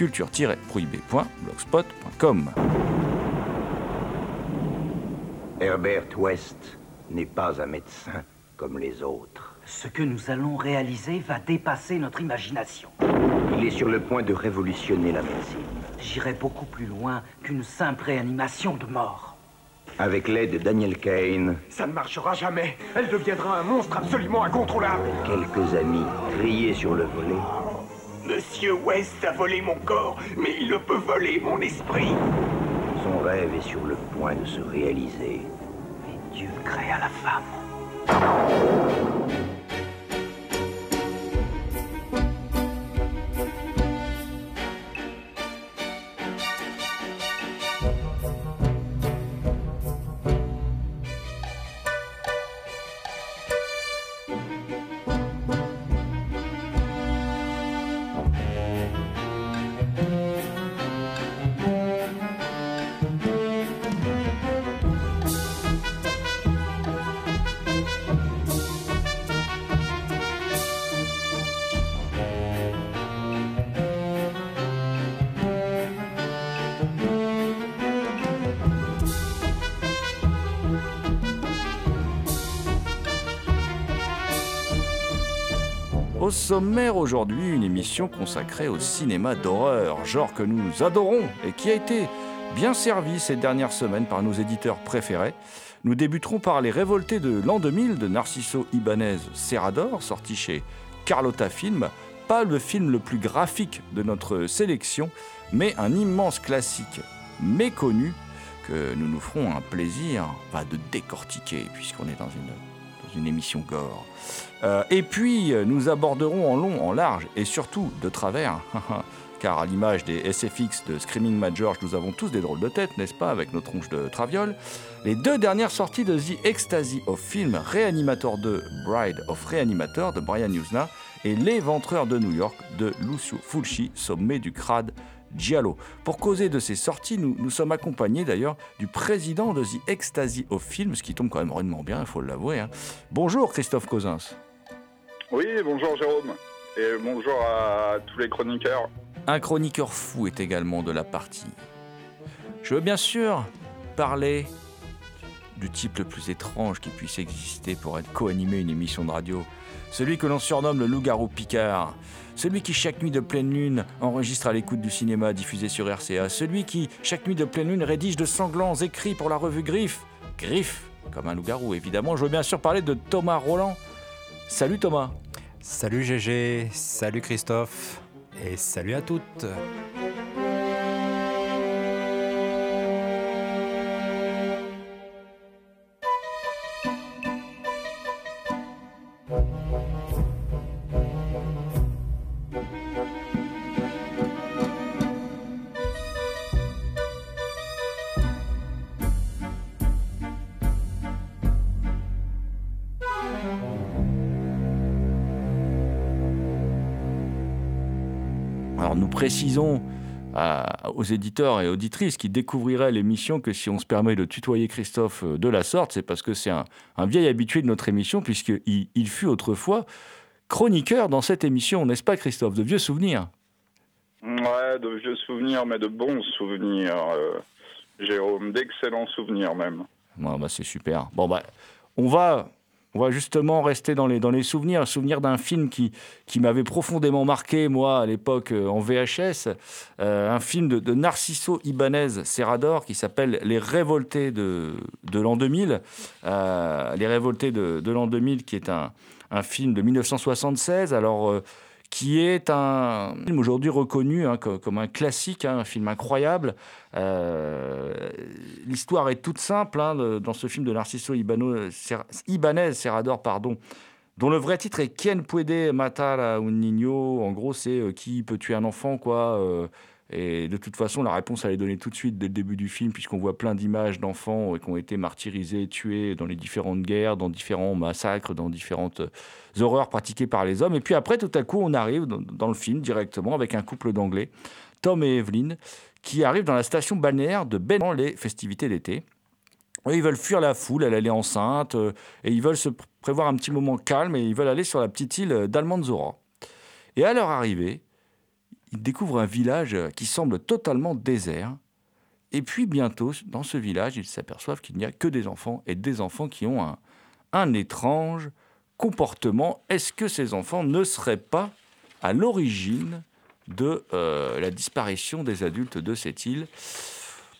culture-prohibée.blogspot.com. Herbert West n'est pas un médecin comme les autres. Ce que nous allons réaliser va dépasser notre imagination. Il est sur le point de révolutionner la médecine. J'irai beaucoup plus loin qu'une simple réanimation de mort. Avec l'aide de Daniel Kane, Ça ne marchera jamais. Elle deviendra un monstre absolument incontrôlable. quelques amis grillés sur le volet, Monsieur West a volé mon corps, mais il ne peut voler mon esprit. son rêve est sur le point de se réaliser. Et Dieu créa la femme. Au sommaire aujourd'hui, une émission consacrée au cinéma d'horreur, genre que nous adorons et qui a été bien servi ces dernières semaines par nos éditeurs préférés. Nous débuterons par Les Révoltés de l'an 2000 de Narciso Ibanez Serrador, sorti chez Carlotta Film. Pas le film le plus graphique de notre sélection, mais un immense classique méconnu que nous nous ferons un plaisir de décortiquer, puisqu'on est dans une, une émission gore. Euh, et puis, euh, nous aborderons en long, en large et surtout de travers, car à l'image des SFX de Screaming Mad George, nous avons tous des drôles de tête, n'est-ce pas, avec nos tronches de traviole, les deux dernières sorties de The Ecstasy of Film, Reanimator 2, Bride of Reanimator de Brian Usna, et L'éventreur de New York de Lucio Fulci, sommet du crade Giallo. Pour causer de ces sorties, nous, nous sommes accompagnés d'ailleurs du président de The Ecstasy of Film, ce qui tombe quand même rudement bien, il faut l'avouer. hein. Bonjour Christophe Cosins. Oui, bonjour Jérôme. Et bonjour à tous les chroniqueurs. Un chroniqueur fou est également de la partie. Je veux bien sûr parler du type le plus étrange qui puisse exister pour être co-animé une émission de radio. Celui que l'on surnomme le loup-garou Picard. Celui qui, chaque nuit de pleine lune, enregistre à l'écoute du cinéma diffusé sur RCA. Celui qui, chaque nuit de pleine lune, rédige de sanglants écrits pour la revue Griffe. Griffe, comme un loup-garou, évidemment. Je veux bien sûr parler de Thomas Roland. Salut Thomas. Salut GG, salut Christophe, et salut à toutes. Précisons à- aux éditeurs et auditrices qui découvriraient l'émission que si on se permet de tutoyer Christophe euh, de la sorte, c'est parce que c'est un, un vieil habitué de notre émission, puisqu'il il fut autrefois chroniqueur dans cette émission, n'est-ce pas Christophe? De vieux souvenirs. Ouais, de vieux souvenirs, mais de bons souvenirs, euh, Jérôme, d'excellents souvenirs même. Ouais, bah, c'est super. Bon, bah, on va, on va justement rester dans les, souvenirs. Souvenir d'un film qui, m'avait profondément marqué, moi, à l'époque, euh, en VHS. Euh, un film de, Narciso Ibanez Serrador qui s'appelle Les Révoltés de, l'an 2000. Euh, Les Révoltés de, de l'an 2000, qui est un, un film de 1976. Alors. Euh, qui est un film aujourd'hui reconnu hein, co- comme un classique, hein, un film incroyable. Euh, L'histoire est toute simple hein, dans ce film de Narciso Ibano- Ibanez Serrador, pardon, dont le vrai titre est Quien puede matar a un niño? En gros, c'est euh, qui peut tuer un enfant, quoi. Et de toute façon, la réponse, elle est donnée tout de suite dès le début du film, puisqu'on voit plein d'images d'enfants euh, qui ont été martyrisés, tués dans les différentes guerres, dans différents massacres, dans différentes euh, horreurs pratiquées par les hommes. Et puis après, tout à coup, on arrive dans, le film directement avec un couple d'anglais, Tom et Evelyn, qui arrivent dans la station balnéaire de Ben les festivités d'été. Ils veulent fuir la foule, elle, elle est enceinte, euh, et ils veulent se pr- prévoir un petit moment calme, et ils veulent aller sur la petite île d'Almanzora. Et à leur arrivée, ils découvrent un village euh, qui semble totalement désert. Et puis bientôt, dans ce village, ils s'aperçoivent qu'il n'y a que des enfants, et des enfants qui ont un, un étrange comportement. Est-ce que ces enfants ne seraient pas à l'origine de euh, la disparition des adultes de cette île?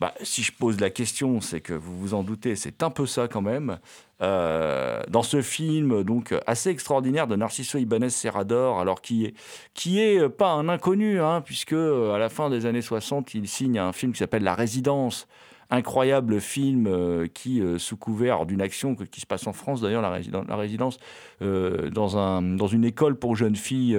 Bah, si je pose la question, c'est que vous vous en doutez, c'est un peu ça quand même. Euh, dans ce film donc assez extraordinaire de Narciso Ibanez Serrador, alors qui est qui est pas un inconnu, hein, puisque euh, à la fin des années 60, il signe un film qui s'appelle La Résidence, incroyable film euh, qui, sous couvert d'une action qui se passe en France d'ailleurs, la, Résidence- dans, un, dans une école pour jeunes filles,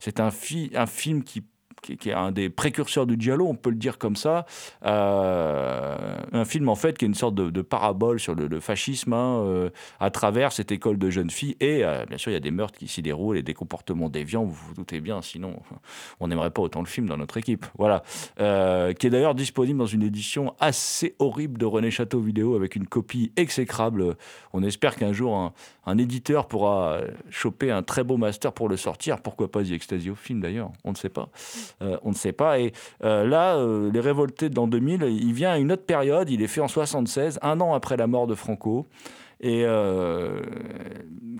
c'est un, un film qui qui, est un des précurseurs du giallo, on peut le dire comme ça. Euh, un film en fait qui est une sorte de, parabole sur le, fascisme hein, euh, à travers cette école de jeunes filles. Et euh, bien sûr, il y a des meurtres qui s'y déroulent et des comportements déviants, vous vous doutez bien, sinon on n'aimerait pas autant le film dans notre équipe. Voilà. Qui est d'ailleurs disponible dans une édition assez horrible de René Château Vidéo avec une copie exécrable. On espère qu'un jour un, éditeur pourra choper un très beau master pour le sortir. Pourquoi pas The Ecstasy of Film d'ailleurs On ne sait pas. Euh, on ne sait pas. Et euh, là, euh, Les Révoltés dans 2000, il vient à une autre période. Il est fait en 76, un an après la mort de Franco. Et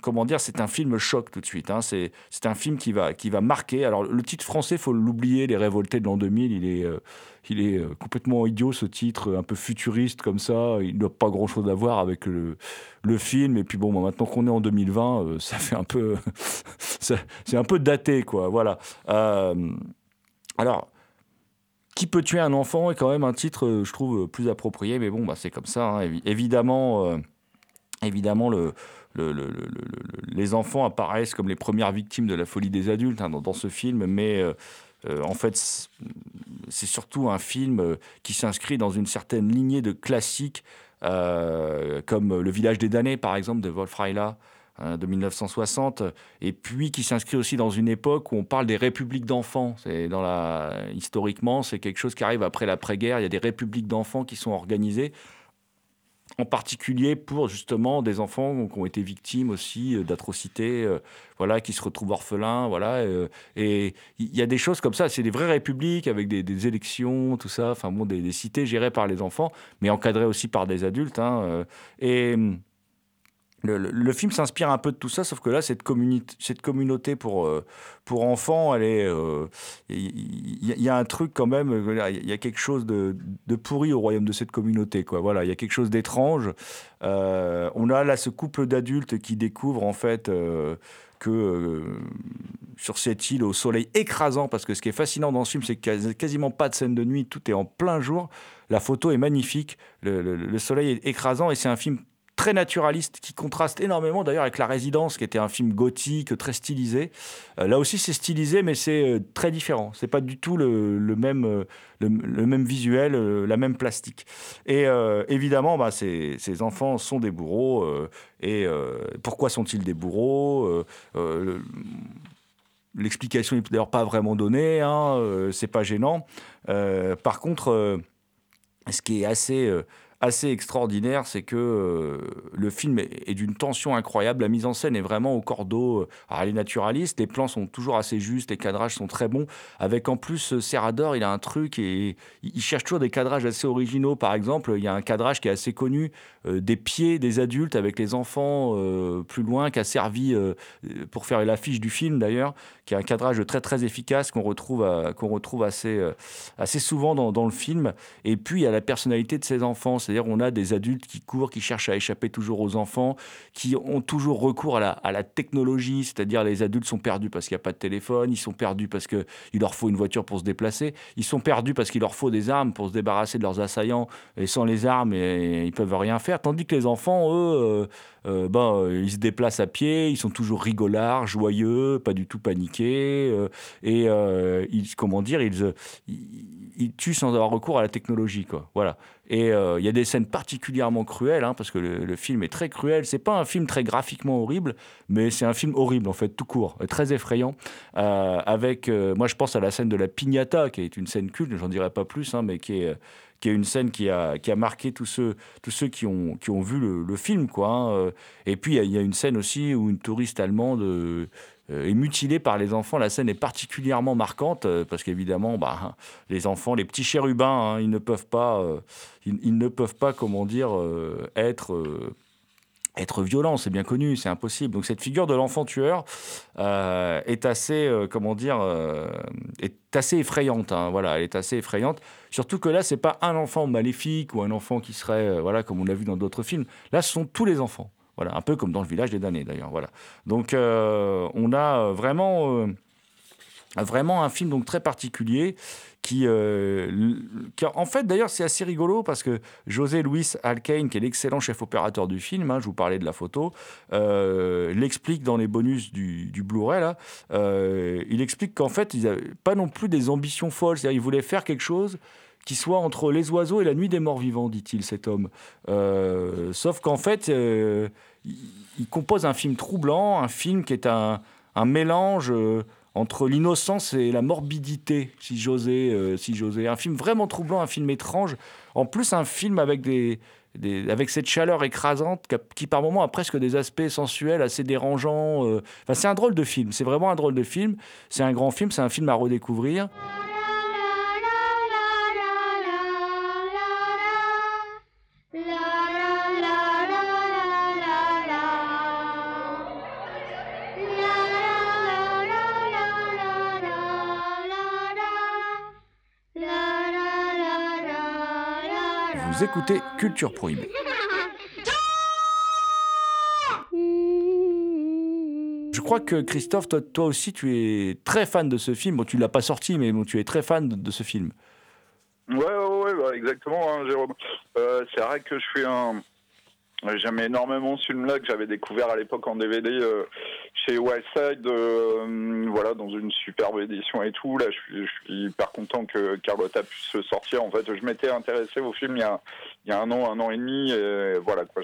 comment dire, c'est un film choc tout de suite. hein. C'est un film qui va, qui va marquer. Alors, le titre français, faut l'oublier, Les Révoltés de l'an 2000. Il est, il est complètement idiot, ce titre, un peu futuriste comme ça. Il n'a pas grand-chose à voir avec le, le film. Et puis, bon, bah, maintenant qu'on est en 2020, euh, ça fait un peu. c'est un peu daté, quoi. Voilà. Alors. Qui peut tuer un enfant est quand même un titre, euh, je trouve, euh, plus approprié, mais bon, bah, c'est comme ça. Évi- Évidemment, évidemment le, le- le- le- le- le- les enfants apparaissent comme les premières victimes de la folie des adultes hein, dans, ce film, mais euh, en fait, c'est- surtout un film qui s'inscrit dans une certaine lignée de classiques, comme Le village des damnés, par exemple, de Wolf Reila hein, de 1960, et puis qui s'inscrit aussi dans une époque où on parle des républiques d'enfants. C'est dans la historiquement, c'est quelque chose qui arrive après l'après-guerre. Il y a des républiques d'enfants qui sont organisées en particulier pour justement des enfants qui ont été victimes aussi euh, d'atrocités, euh, voilà, qui se retrouvent orphelins, voilà. euh, et il y a des choses comme ça. C'est des vraies républiques avec des, élections, tout ça. Enfin bon, des, cités gérées par les enfants, mais encadrées aussi par des adultes. hein, et hum, le, film s'inspire un peu de tout ça, sauf que là, cette, cette communauté pour, euh, pour enfants, est. euh, Il y, a- il un truc quand même, il y a quelque chose de, de pourri au royaume de cette communauté. Quoi. Voilà, il y a quelque chose d'étrange. Euh, on a là ce couple d'adultes qui découvrent en fait. que sur cette île au soleil écrasant, parce que ce qui est fascinant dans ce film, c'est qu'il n'y a quasiment pas de scène de nuit, tout est en plein jour. La photo est magnifique, le soleil est écrasant, et c'est un film très naturaliste qui contraste énormément d'ailleurs avec La Résidence, qui était un film gothique, très stylisé. Euh, là aussi, c'est stylisé, mais c'est euh, très différent. C'est pas du tout le, même, euh, le, même visuel, la même plastique. Et évidemment, bah, ces, ces enfants sont des bourreaux. et pourquoi sont-ils des bourreaux le- L'explication n'est d'ailleurs pas vraiment donnée, hein, c'est pas gênant. Par contre, ce qui est assez, assez extraordinaire, c'est que euh, le film est, d'une tension incroyable. La mise en scène est vraiment au cordeau. Alors, elle les plans sont toujours assez justes, les cadrages sont très bons. Avec en plus, euh, Serrador, il a un truc et il cherche toujours des cadrages assez originaux. Par exemple, il y a un cadrage qui est assez connu euh, des pieds des adultes avec les enfants euh, plus loin, qui a servi euh, pour faire l'affiche du film d'ailleurs, qui est un cadrage très très efficace qu'on retrouve, retrouve assez, euh, assez souvent dans, dans le film. Et puis il y a la personnalité de ces enfants, c'est-à-dire on a des adultes qui courent, qui cherchent à échapper toujours aux enfants, qui ont toujours recours à la, à la technologie, c'est-à-dire les adultes sont perdus parce qu'il n'y a pas de téléphone, ils sont perdus parce qu'il leur faut une voiture pour se déplacer, ils sont perdus parce qu'il leur faut des armes pour se débarrasser de leurs assaillants, et sans les armes, et, ils peuvent rien faire. Tandis que les enfants, eux, euh, euh, ben, euh, ils se déplacent à pied, ils sont toujours rigolards, joyeux, pas du tout paniqués, euh, et ils, comment dire, ils, ils, tuent sans avoir recours à la technologie, quoi. Voilà. Et il y a des scènes particulièrement cruelles, hein, parce que le, film est très cruel. C'est pas un film très graphiquement horrible, mais c'est un film horrible en fait, tout court, très effrayant. Avec, moi, je pense à la scène de la piñata, qui est une scène culte. J'en dirai pas plus, hein, mais qui est qui est une scène qui a, qui a marqué tous ceux, tous ceux qui, ont, qui ont vu le, film. Quoi, hein. Euh, Et puis, il y a- une scène aussi où une touriste allemande euh, est mutilée par les enfants. La scène est particulièrement marquante euh, parce qu'évidemment, bah, les enfants, les petits chérubins, hein, ils ne peuvent pas, ils, ne peuvent pas, comment dire, être... être violent, c'est bien connu, c'est impossible. Donc cette figure de l'enfant tueur euh, est assez, euh, comment dire, euh, est assez effrayante. hein, voilà, elle est assez effrayante. Surtout que là, c'est pas un enfant maléfique ou un enfant qui serait, voilà, comme on l'a vu dans d'autres films. Là, ce sont tous les enfants. Voilà, un peu comme dans le village des damnés d'ailleurs. Voilà. Donc on a vraiment, vraiment un film donc très particulier qui, euh, en fait d'ailleurs c'est assez rigolo parce que José Luis Alcaine, qui est l'excellent chef opérateur du film, hein, je vous parlais de la photo, euh, l'explique dans les bonus du, Blu-ray là. Euh, il explique qu'en fait ils n'avaient pas non plus des ambitions folles, c'est-à-dire ils voulaient faire quelque chose qui soit entre les oiseaux et la nuit des morts vivants, dit-il cet homme. Sauf qu'en fait il, compose un film troublant, un film qui est un mélange. Entre l'innocence et la morbidité, si j'osais, euh, si j'osais. Un film vraiment troublant, un film étrange. En plus, un film avec des, avec cette chaleur écrasante qui, par moments a presque des aspects sensuels assez dérangeants. euh. C'est un drôle de film. C'est vraiment un drôle de film. C'est un grand film. C'est un film à redécouvrir. Écoutez Culture Prohibée. Je crois que Christophe, toi, toi aussi, tu es très fan de ce film. Bon, tu l'as pas sorti, mais bon, tu es très fan de, de ce film. Ouais, ouais, ouais, bah, exactement, hein, Jérôme. Euh, c'est vrai que je suis un. J'aime énormément ce film-là que j'avais découvert à l'époque en DVD euh, chez Wildside, euh, voilà, dans une superbe édition et tout. Là, je suis, hyper content que Carlotta puisse sortir. En fait, je m'étais intéressé au film il y a, un an, un an et demi. Et voilà, quoi.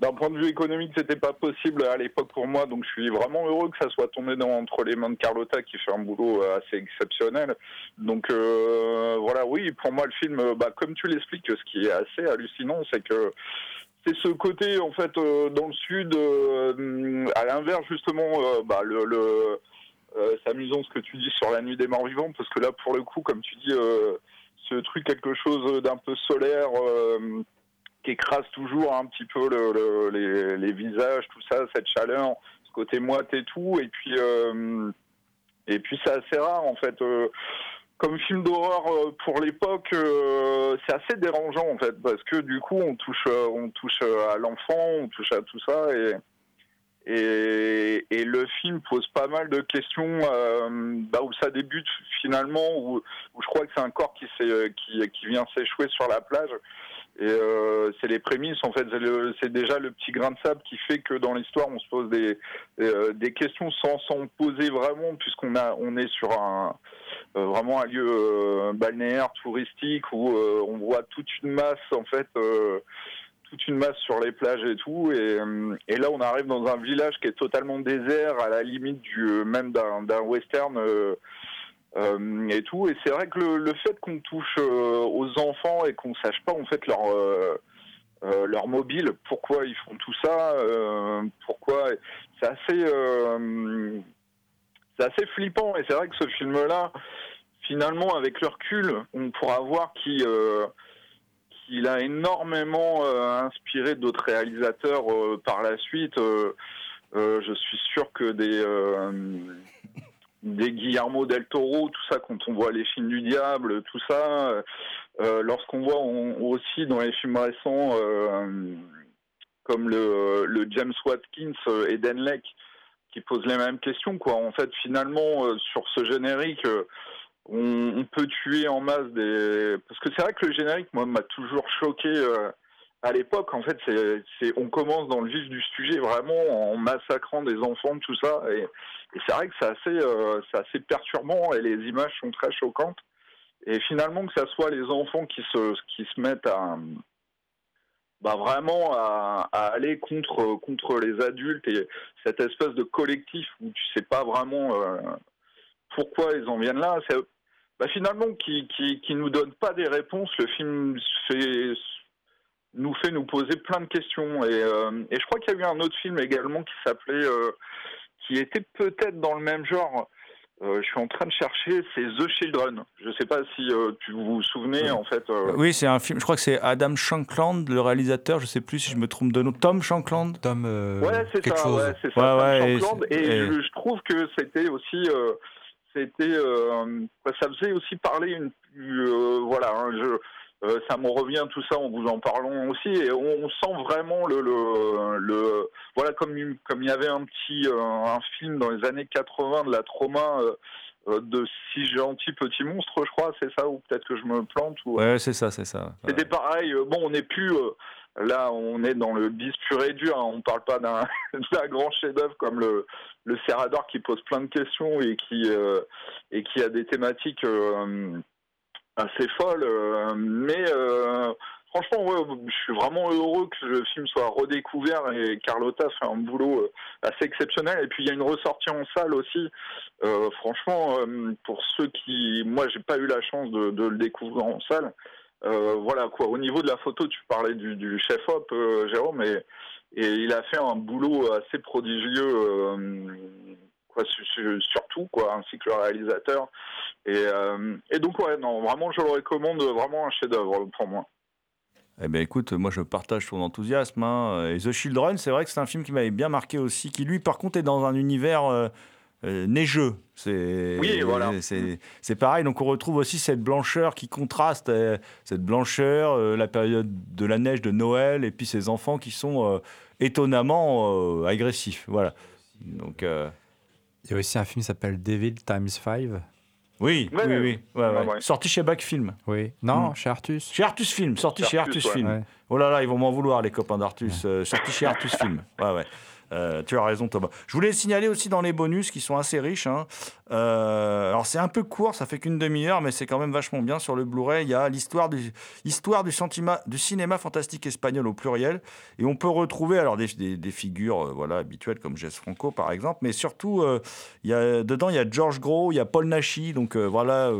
D'un point de vue économique, c'était pas possible à l'époque pour moi, donc je suis vraiment heureux que ça soit tombé dans, entre les mains de Carlotta qui fait un boulot euh, assez exceptionnel. Donc euh, voilà, oui, pour moi le film, euh, bah, comme tu l'expliques, ce qui est assez hallucinant, c'est que c'est ce côté en fait euh, dans le sud, euh, à l'inverse justement, euh, bah, le, le c'est amusant ce que tu dis sur la nuit des morts vivants, parce que là pour le coup, comme tu dis, ce truc quelque chose d'un peu solaire. qui écrase toujours un petit peu le, le- les, les visages, tout ça, cette chaleur, ce côté moite et tout. Et puis, et puis c'est assez rare en fait. Comme film d'horreur euh, pour l'époque, euh, c'est assez dérangeant en fait parce que du coup on touche, euh, on touche euh, à l'enfant, on touche à tout ça et et, et le film pose pas mal de questions euh, bah, où ça débute finalement où, où je crois que c'est un corps qui, qui, qui vient s'échouer sur la plage et euh, c'est les prémices, en fait, c'est déjà le petit grain de sable qui fait que dans l'histoire, on se pose des, euh, questions sans s'en poser vraiment, puisqu'on est sur un, euh, vraiment un lieu balnéaire, touristique, où on voit toute une masse, en fait, toute une masse sur les plages et tout. Et, et là, on arrive dans un village qui est totalement désert, à la limite du, même d'un western. Euh, et tout. Et c'est vrai que le, fait qu'on touche euh, aux enfants et qu'on sache pas en fait leur euh, leur mobile, pourquoi ils font tout ça, pourquoi c'est assez c'est assez flippant. Et c'est vrai que ce film-là, finalement, avec le recul, on pourra voir euh, qu'il a énormément inspiré d'autres réalisateurs par la suite. Je suis sûr que des des Guillermo del Toro, tout ça, quand on voit les films du diable, tout ça, euh, lorsqu'on voit aussi dans les films récents euh, comme le, le James Watkins euh, et Dan Lake qui posent les mêmes questions, quoi. En fait, finalement, euh, sur ce générique, euh, on, on peut tuer en masse des. Parce que c'est vrai que le générique, moi, m'a toujours choqué. À l'époque, en fait, on commence dans le vif du sujet vraiment en massacrant des enfants, tout ça, et, c'est vrai que c'est assez, euh, c'est assez perturbant et les images sont très choquantes. Et finalement, que ça soit les enfants qui se, mettent à, bah vraiment à, aller contre, les adultes et cette espèce de collectif où tu sais pas vraiment euh, pourquoi ils en viennent là, bah finalement qui, qui, qui nous donne pas des réponses. Le film fait, nous fait nous poser plein de questions. Et, euh, et je crois qu'il y a eu un autre film également qui s'appelait, euh, qui était peut-être dans le même genre. Euh, je suis en train de chercher, c'est The Children. Je sais pas si euh, tu vous vous souvenez en fait. euh, Oui, c'est un film. Je crois que c'est Adam Shankland, le réalisateur. Je sais plus si je me trompe de nom. Tom Shankland? Tom, euh, Ouais, c'est quelque ça, chose. ouais, c'est ça. Ouais, Tom ouais, et Shankland. c'est- Et, et- je, je trouve que c'était aussi, euh, c'était, euh, ça faisait aussi parler une, euh, voilà, hein, je, euh, ça me revient tout ça en vous en parlant aussi, et on, on sent vraiment le, le, le voilà, comme il- comme il y avait un petit, euh, un film dans les années 80 de la trauma. euh, de si gentil petit monstre, je crois, c'est ça, ou peut-être que je me plante. Ou... Ouais, c'est ça, c'est ça. C'était pareil. Bon, on n'est plus. là, on est dans le bis pur et dur. hein, on parle pas d'un d'un grand chef-d'œuvre comme le, le Serrador qui pose plein de questions et qui, et qui a des thématiques assez folles. euh, mais euh, franchement, je suis vraiment heureux que le film soit redécouvert et Carlotta fait un boulot euh, assez exceptionnel. Et puis, il y a une ressortie en salle aussi. Franchement, pour ceux qui. Moi, j'ai pas eu la chance de, le découvrir en salle. Voilà quoi. Au niveau de la photo, tu parlais du, chef op, Jérôme, et, il a fait un boulot assez prodigieux, quoi, surtout quoi, ainsi que le réalisateur. Et, euh, et donc ouais, non, vraiment, je le recommande, vraiment un chef-d'œuvre pour moi. Eh ben écoute, moi je partage ton enthousiasme. hein. Et The Children, c'est vrai que c'est un film qui m'avait bien marqué aussi, qui lui par contre est dans un univers euh, euh, neigeux. C'est Oui, voilà. c'est pareil. Donc on retrouve aussi cette blancheur qui contraste, euh, cette blancheur, euh, la période de la neige de Noël, et puis ces enfants qui sont euh, étonnamment euh, agressifs. Voilà. Donc euh, Il y a aussi un film qui s'appelle Devil Times 5. oui, oui, oui, ouais, Ouais, ouais. ouais. sorti chez Back Film. Oui. Non, Mm. chez Artus. Chez Artus Film, sorti Chez chez Artus. Film. Ouais. Oh là là, ils vont m'en vouloir, les copains d'Artus. Euh, sorti chez Artus Film. Ouais, ouais. Euh, tu as raison, Thomas. Je voulais signaler aussi dans les bonus qui sont assez riches. hein. Euh, alors, c'est un peu court, ça fait qu'une demi-heure, mais c'est quand même vachement bien. Sur le Blu-ray, il y a l'histoire du, du, du cinéma fantastique espagnol au pluriel. Et on peut retrouver alors des, figures euh, voilà, habituelles comme Jess Franco, par exemple. Mais surtout, il y a, dedans, il y a George Gros, il y a Paul Nachi. Donc, voilà.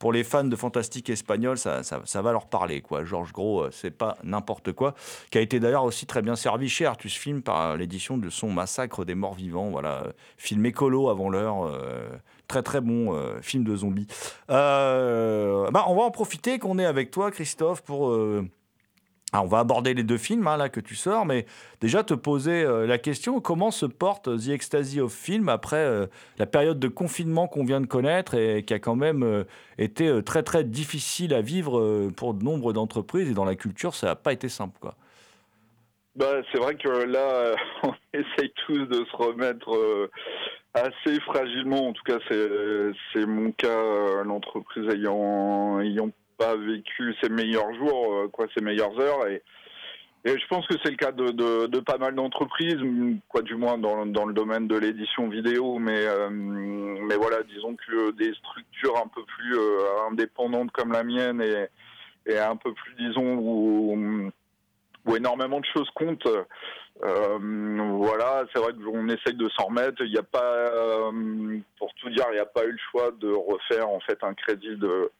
Euh, pour les fans de fantastique espagnol, ça, ça, va leur parler. Quoi. Georges Gros, euh, c'est pas n'importe quoi. Qui a été d'ailleurs aussi très bien servi chez Artus Film par l'édition de son Massacre des morts vivants. Voilà, euh, film écolo avant l'heure. euh, très très bon euh, film de zombies. Euh, bah, on va en profiter qu'on est avec toi, Christophe, pour. Euh, ah, on va aborder les deux films hein, là que tu sors, mais déjà te poser euh, la question comment se porte The Ecstasy of Film après euh, la période de confinement qu'on vient de connaître et qui a quand même euh, été euh, très très difficile à vivre euh, pour de nombre d'entreprises et dans la culture ça n'a pas été simple quoi. Bah, c'est vrai que là, euh, on essaye tous de se remettre euh, assez fragilement. En tout cas, c'est mon cas. euh, L'entreprise ayant pas vécu ses meilleurs jours, euh, quoi, ses meilleures heures, et et je pense que c'est le cas de, de, pas mal d'entreprises, quoi, du moins dans, dans le domaine de l'édition vidéo, mais euh, mais voilà, disons que des structures un peu plus euh, indépendantes comme la mienne et et un peu plus, disons, où, où énormément de choses comptent. Voilà, c'est vrai qu'on essaye de s'en remettre. Il n'y a pas, pour tout dire, il n'y a pas eu le choix de refaire en fait un crédit de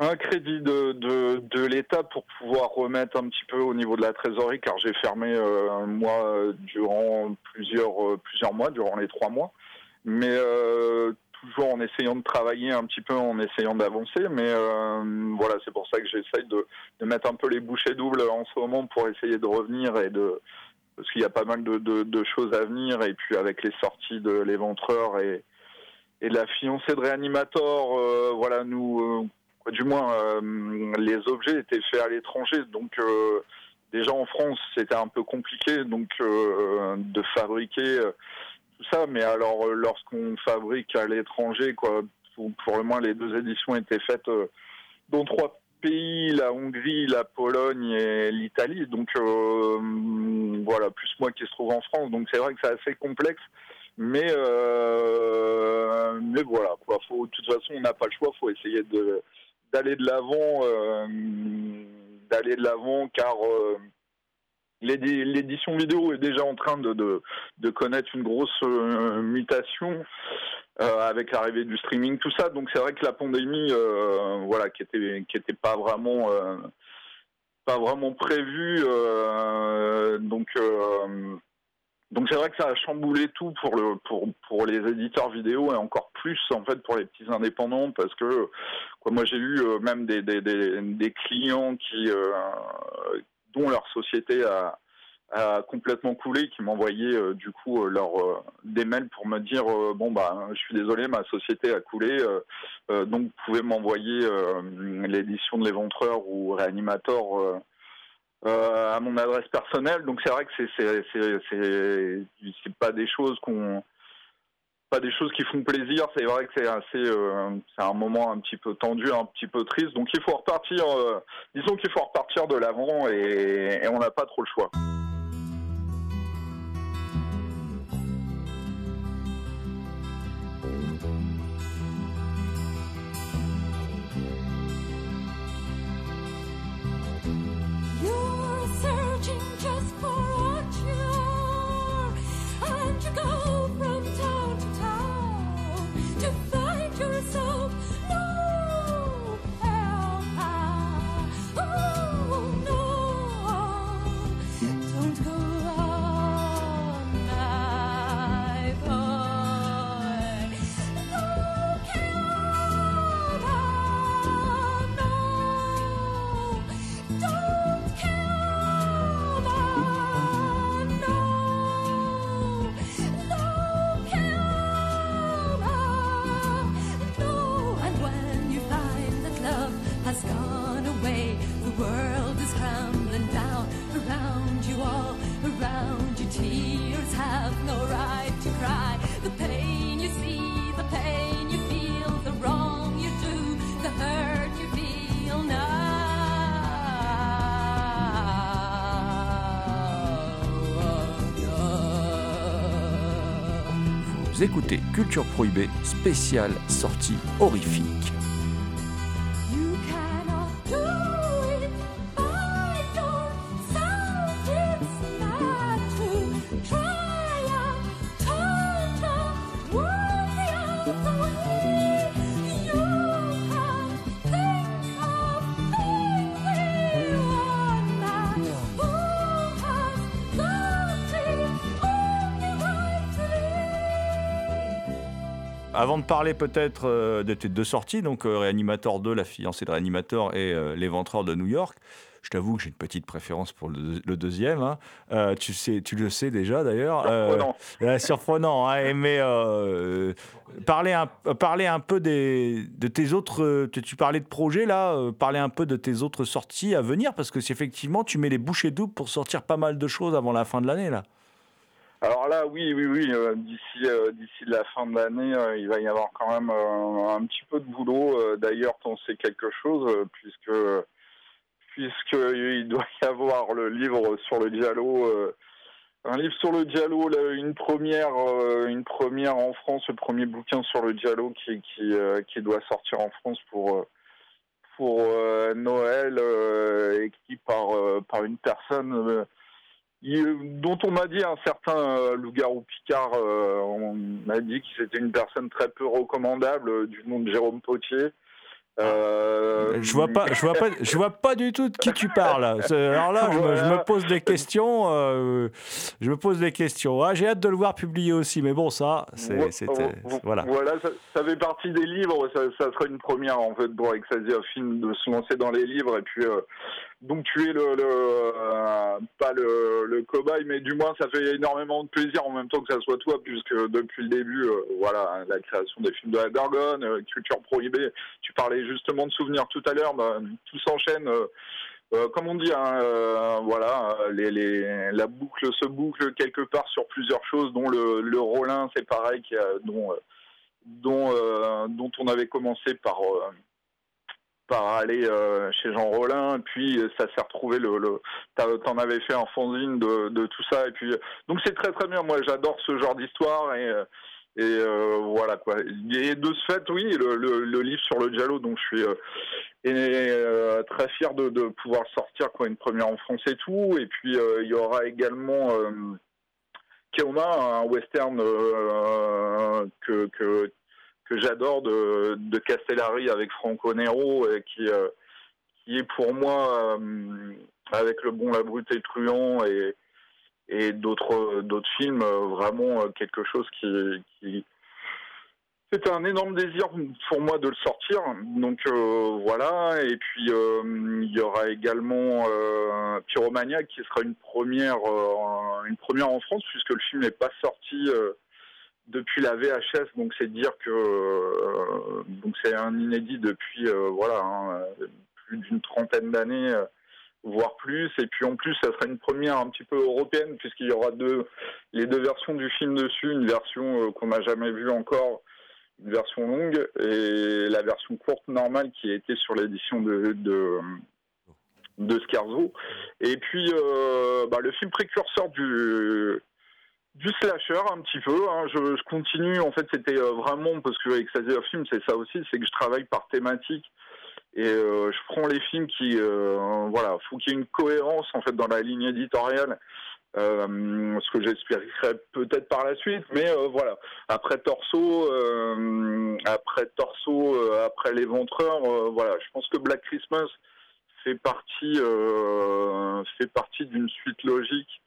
un crédit de, de, de l'État pour pouvoir remettre un petit peu au niveau de la trésorerie, car j'ai fermé euh, moi durant plusieurs plusieurs mois, durant les trois mois, mais toujours en essayant de travailler un petit peu, en essayant d'avancer. Mais voilà, c'est pour ça que j'essaye de, de, mettre un peu les bouchées doubles en ce moment pour essayer de revenir et de parce qu'il y a pas mal de, de, choses à venir. Et puis avec les sorties de l'éventreur et, et la fiancée de réanimateur, euh, voilà, nous, euh, du moins, euh, les objets étaient faits à l'étranger, donc déjà en France, c'était un peu compliqué, donc de fabriquer tout ça. Mais alors, lorsqu'on fabrique à l'étranger, quoi, pour, le moins, les deux éditions étaient faites dans trois pays, la Hongrie, la Pologne et l'Italie. Donc euh, voilà, plus moi qui se trouve en France. Donc c'est vrai que c'est assez complexe. Mais, euh, mais voilà, quoi. Faut, de toute façon, on n'a pas le choix. Faut essayer de, d'aller de l'avant, euh, d'aller de l'avant, car l'édition vidéo est déjà en train de, connaître une grosse mutation. Euh, avec l'arrivée du streaming, tout ça. Donc c'est vrai que la pandémie, euh, voilà, qui était qui était pas vraiment euh, pas vraiment prévue, donc donc c'est vrai que ça a chamboulé tout pour le pour pour les éditeurs vidéo et encore plus en fait pour les petits indépendants parce que quoi, moi j'ai eu même des, des, des, des clients qui dont leur société a a complètement coulé, qui m'envoyaient euh, du coup euh, leur euh, des mails pour me dire bon bah je suis désolé ma société a coulé donc vous pouvez m'envoyer l'édition de l'éventreur ou réanimateur à mon adresse personnelle donc c'est vrai que c'est c'est pas des choses qu'on pas des choses qui font plaisir. C'est vrai que c'est assez, c'est un moment un petit peu tendu, un petit peu triste. Donc il faut repartir. disons qu'il faut repartir de l'avant et, et on n'a pas trop le choix. Écoutez Culture Prohibée, spéciale sortie horrifique. Avant de parler peut-être euh, de tes deux sorties, donc euh, Réanimator 2, La fiancée de Réanimator et euh, L'éventreur de New York, je t'avoue que j'ai une petite préférence pour le, deuxième. Hein. tu, sais, tu le sais déjà d'ailleurs. Surprenant. surprenant. Hein, mais parler, un, parler un peu des, de tes autres. Tu parlais de projets là, parler un peu de tes autres sorties à venir parce que effectivement tu mets les bouchées doubles pour sortir pas mal de choses avant la fin de l'année là. Alors là, oui, oui, oui. Euh, d'ici, euh, d'ici la fin de l'année, euh, il va y avoir quand même un petit peu de boulot. D'ailleurs, t'en sais quelque chose, puisque puisqu'il doit y avoir le livre sur le dialogue, un livre sur le dialogue, une première, une première en France, le premier bouquin sur le dialogue qui qui, qui doit sortir en France pour pour euh, Noël, euh, écrit par, euh, par une personne euh, il- dont on m'a dit un certain euh, loup-garou Picard. euh, on m'a dit que c'était une personne très peu recommandable euh, du nom de Jérôme Potier. Euh, Je vois pas, je vois pas, je vois pas du tout de qui tu parles. Alors là, je, me- je me Voilà. pose des questions. euh, je me pose des questions. Ah, J'ai hâte de le voir publié aussi, mais bon, ça, c'est, voilà. Voilà, ça, ça fait partie des livres. Ça, ça serait une première en fait pour Exasia Film de se lancer dans les livres et puis euh, donc tu es le, le euh, pas le, le cobaye, mais du moins ça fait énormément de plaisir en même temps que ça soit toi, puisque depuis le début, euh, voilà, la création des films de la Gorgone, euh, culture prohibée. Tu parlais justement de souvenirs tout à l'heure, bah, tout s'enchaîne. euh, comme on dit, hein, euh, voilà, les, les, la boucle se boucle quelque part sur plusieurs choses, dont le, le Rollin, c'est pareil, qui a, dont, euh, dont, dont on avait commencé par, par aller euh, chez Jean Rollin, puis euh, ça s'est retrouvé, le, t'en avais fait un fanzine de, tout ça, et puis euh, donc c'est très très bien. Moi, j'adore ce genre d'histoire et voilà quoi. Et de ce fait, oui, le, livre sur le Giallo, donc je suis très fier de, pouvoir sortir, quoi, une première en France et tout. Et puis il y aura également Keoma, un western que, que, que j'adore de, Castellari avec Franco Nero, et qui, euh, est pour moi, euh, avec Le Bon, la Brute et le Truand et, d'autres films, euh, vraiment quelque chose qui, qui, c'était un énorme désir pour moi de le sortir. Donc voilà. Et puis il y aura également Pyromaniac qui sera une première, une première en France puisque le film n'est pas sorti depuis la VHS. Donc c'est dire que euh, donc c'est un inédit depuis euh, voilà hein, plus d'une trentaine d'années. euh, voire plus. Et puis en plus, ça sera une première un petit peu européenne, puisqu'il y aura deux, les deux versions du film dessus, une version qu'on n'a jamais vue encore, une version longue, et la version courte normale qui a été sur l'édition de, de, Scarzo. Et puis bah, le film précurseur du du slasher un petit peu. hein. Je, continue. En fait, c'était euh, vraiment parce que avec Sazer Film, c'est ça aussi, c'est que je travaille par thématique et euh, je prends les films qui, euh, voilà, faut qu'il y ait une cohérence en fait dans la ligne éditoriale. Euh, ce que j'expliquerai peut-être par la suite, mais voilà. Après Torso, après Torso, après l'Éventreur, voilà. Je pense que Black Christmas fait partie, fait partie d'une suite logique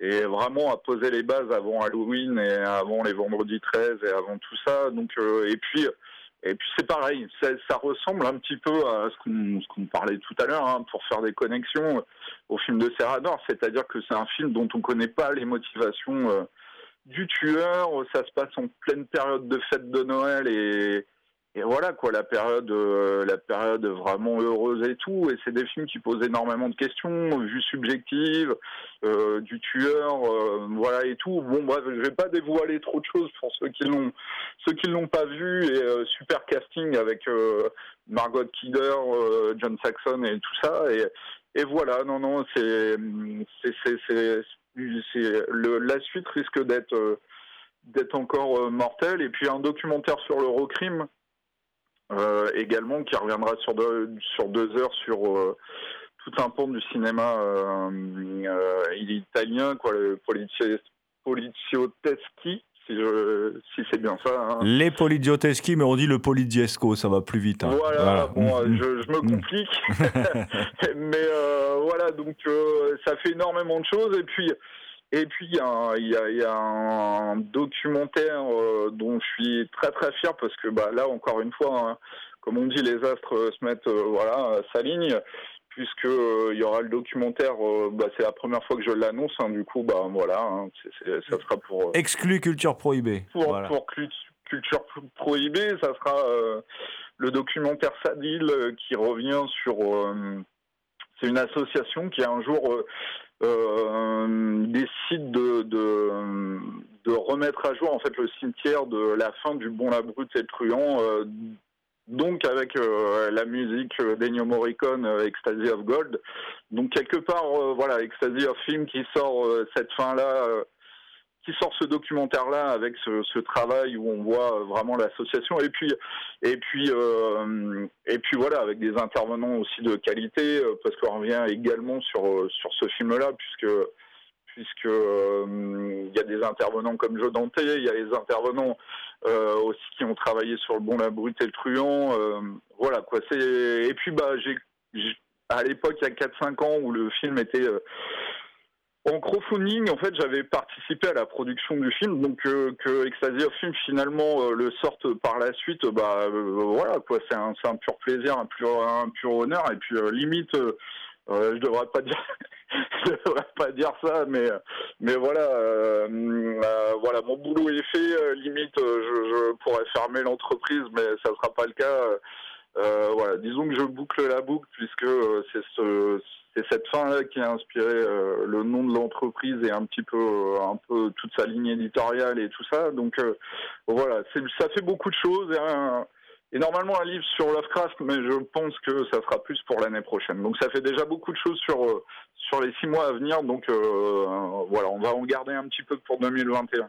et vraiment à poser les bases avant Halloween et avant les vendredis 13 et avant tout ça. Donc euh, et puis et puis c'est pareil, ça, ressemble un petit peu à ce qu'on qu'on parlait tout à l'heure hein, pour faire des connexions au film de Serrador, c'est-à-dire que c'est un film dont on connaît pas les motivations euh, du tueur. Ça se passe en pleine période de fête de Noël et et voilà quoi la période euh, la période vraiment heureuse et tout. Et c'est des films qui posent énormément de questions vues subjectives euh, du tueur euh, voilà et tout. Bon bref je vais pas dévoiler trop de choses pour ceux qui l'ont ceux qui l'ont pas vu. Et euh, super casting avec euh, Margot Kidder euh, John Saxon et tout ça. Et et voilà non non c'est c'est c'est c'est la suite risque d'être d'être encore mortelle. Et puis un documentaire sur l'Eurocrime également qui reviendra sur deux, sur deux heures sur euh, tout un pan du cinéma euh, euh, italien, quoi, le polizi- polizioteschi, si, si c'est bien ça. hein. Les Polidioteschi, mais on dit le Polidiesco, ça va plus vite. hein. Voilà, bon, Mm, euh, mm. je, je me complique. Mais euh, voilà, donc euh, ça fait énormément de choses. Et puis, et puis il y, a un- il y a- il y a un documentaire euh, dont je suis très très fier parce que bah, là, encore une fois, hein, comme on dit, les astres euh, se mettent, euh, voilà, s'alignent. Puisque euh, il y aura le documentaire, euh, bah, c'est la première fois que je l'annonce, hein, du coup, bah voilà, hein, ça sera pour. Exclu culture prohibée. pour, Voilà. pour cult- culture prohibée, ça sera le documentaire Sadil qui revient sur. C'est une association qui un jour euh, euh, décide de, remettre à jour en fait le cimetière de la fin du Bon la Brute et le Truand. euh, donc avec la musique d'Ennio Morricone, Ecstasy of Gold. Donc quelque part, voilà, Ecstasy of Film qui sort cette fin-là, qui sort ce documentaire-là avec ce, travail où on voit vraiment l'association et puis et puis euh, et puis voilà avec des intervenants aussi de qualité parce qu'on revient également sur sur ce film-là puisque puisque il y a des intervenants comme Joe Dante, il y a les intervenants euh, aussi qui ont travaillé sur le bon, la brute et le truand. Euh, voilà quoi. C'est et puis bah j'ai à l'époque il y a 4-5 ans où le film était euh, en crowdfunding, en fait, j'avais participé à la production du film, donc que Ecstasy of Film finalement le sorte par la suite, bah voilà quoi, c'est un, pur plaisir, un pur, un pur honneur, et puis limite, je devrais pas dire, je devrais pas dire ça, mais mais voilà, euh, euh, voilà, mon boulot est fait. Euh, limite, je, je, pourrais fermer l'entreprise, mais ça sera pas le cas. voilà, disons que je boucle la boucle puisque c'est ce c'est cette fin-là qui a inspiré le nom de l'entreprise et un petit peu, un peu toute sa ligne éditoriale et tout ça. Donc voilà, ça fait beaucoup de choses. Et et normalement un livre sur Lovecraft, mais je pense que ça sera plus pour l'année prochaine. Donc ça fait déjà beaucoup de choses sur euh, sur les six mois à venir. Donc euh, voilà, on va en garder un petit peu pour 2021.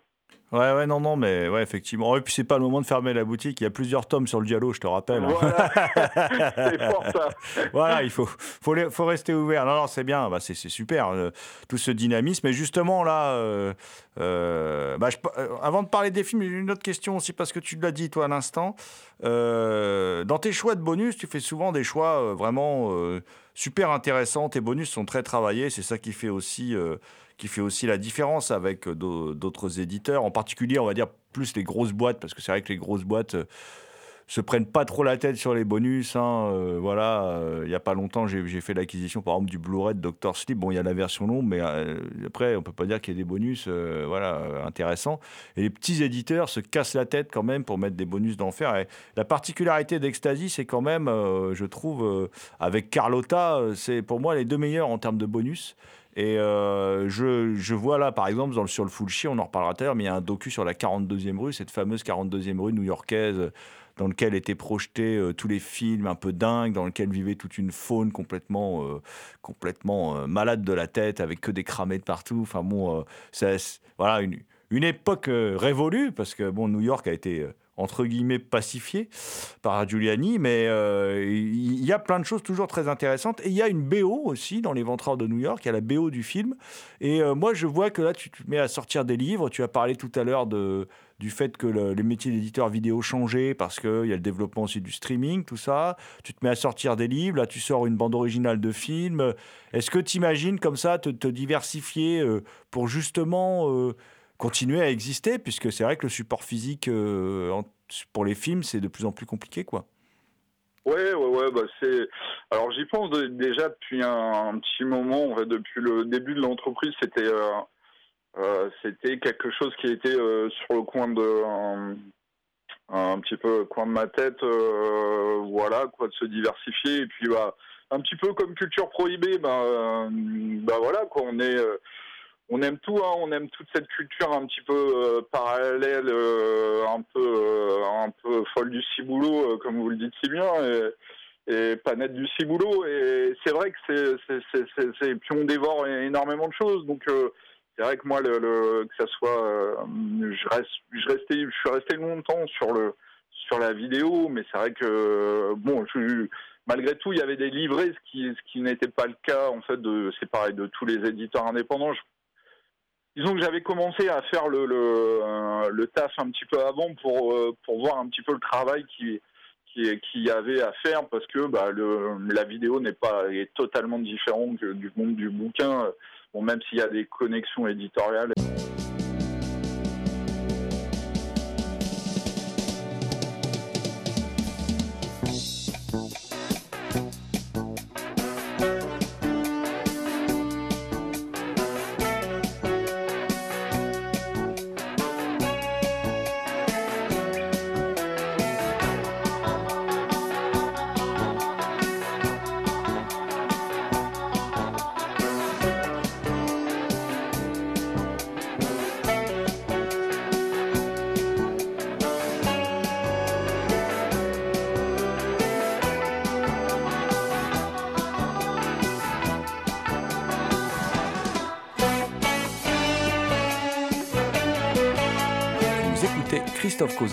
Ouais, ouais, non, non, mais ouais, effectivement. Et puis c'est pas le moment de fermer la boutique. Il y a plusieurs tomes sur le dialogue, je te rappelle. Hein. Voilà, c'est fort ça. voilà, il faut, faut, faut rester ouvert. Non, non, c'est bien, bah, c'est super, euh, tout ce dynamisme. Et justement, là, euh, euh, bah, je, avant de parler des films, j'ai une autre question aussi, parce que tu l'as dit, toi, à l'instant. dans tes choix de bonus, tu fais souvent des choix vraiment super intéressants. Tes bonus sont très travaillés. C'est ça qui fait aussi qui fait aussi la différence avec euh, d'autres éditeurs, en particulier, on va dire, plus les grosses boîtes, parce que c'est vrai que les grosses boîtes euh, se prennent pas trop la tête sur les bonus. Hein, euh, voilà, il y a pas longtemps, j'ai fait l'acquisition, par exemple, du Blu-ray de Dr. Sleep. Bon, il y a la version longue, mais après, on peut pas dire qu'il y ait des bonus, voilà, intéressants. Et les petits éditeurs se cassent la tête quand même pour mettre des bonus d'enfer. La particularité d'Ecstasy, c'est quand même, je trouve, avec Carlotta, c'est pour moi les deux meilleurs en termes de bonus. Et euh, je, je, vois là, par exemple, dans, sur le on en reparlera tout à l'heure, mais il y a un docu sur la 42e rue, cette fameuse 42e rue new-yorkaise, dans lequel étaient projetés euh, tous les films un peu dingues, dans lequel vivait toute une faune complètement, euh, complètement malade de la tête, avec que des cramés de partout. Enfin bon, voilà, une, une époque révolue, parce que bon, New York a été entre guillemets pacifié par Giuliani, mais euh, il y a plein de choses toujours très intéressantes. Et il y a une BO aussi dans Les Ventreurs de New York, il y a la BO du film. Et euh, moi, je vois que là, tu te mets à sortir des livres. Tu as parlé tout à l'heure de, du fait que le, les métiers d'éditeur vidéo changé parce qu'il y a le développement aussi du streaming, tout ça. Tu te mets à sortir des livres, là, tu sors une bande originale de film. Est-ce que tu imagines comme ça te, te diversifier euh, pour justement continuer à exister, puisque c'est vrai que le support physique euh, pour les films, c'est de plus en plus compliqué, quoi. Ouais, ouais, ouais, bah c'est. Alors j'y pense déjà depuis un, petit moment, depuis le début de l'entreprise, c'était euh, euh, c'était quelque chose qui était sur le coin de un, petit peu coin de ma tête, voilà, quoi, de se diversifier et puis bah un petit peu comme culture prohibée, bah, bah voilà, quoi, on est on aime tout, hein, on aime toute cette culture un petit peu euh, parallèle, euh, un peu euh, un peu folle du ciboulot, comme vous le dites si bien, et, et pas net du ciboulot. Et c'est vrai que c'est, c'est, puis on dévore énormément de choses, donc c'est vrai que moi, le, le, que ça soit, je reste, je restais, je suis resté longtemps sur le sur la vidéo, mais c'est vrai que bon, je, malgré tout, il y avait des livrets, ce qui, ce qui n'était pas le cas en fait de, c'est pareil de tous les éditeurs indépendants. Disons que j'avais commencé à faire le, le, euh, taf un petit peu avant pour, euh, pour voir un petit peu le travail qui qui, qui avait à faire parce que bah, le, la vidéo n'est pas est totalement différente du monde du bouquin, bon, même s'il y a des connexions éditoriales.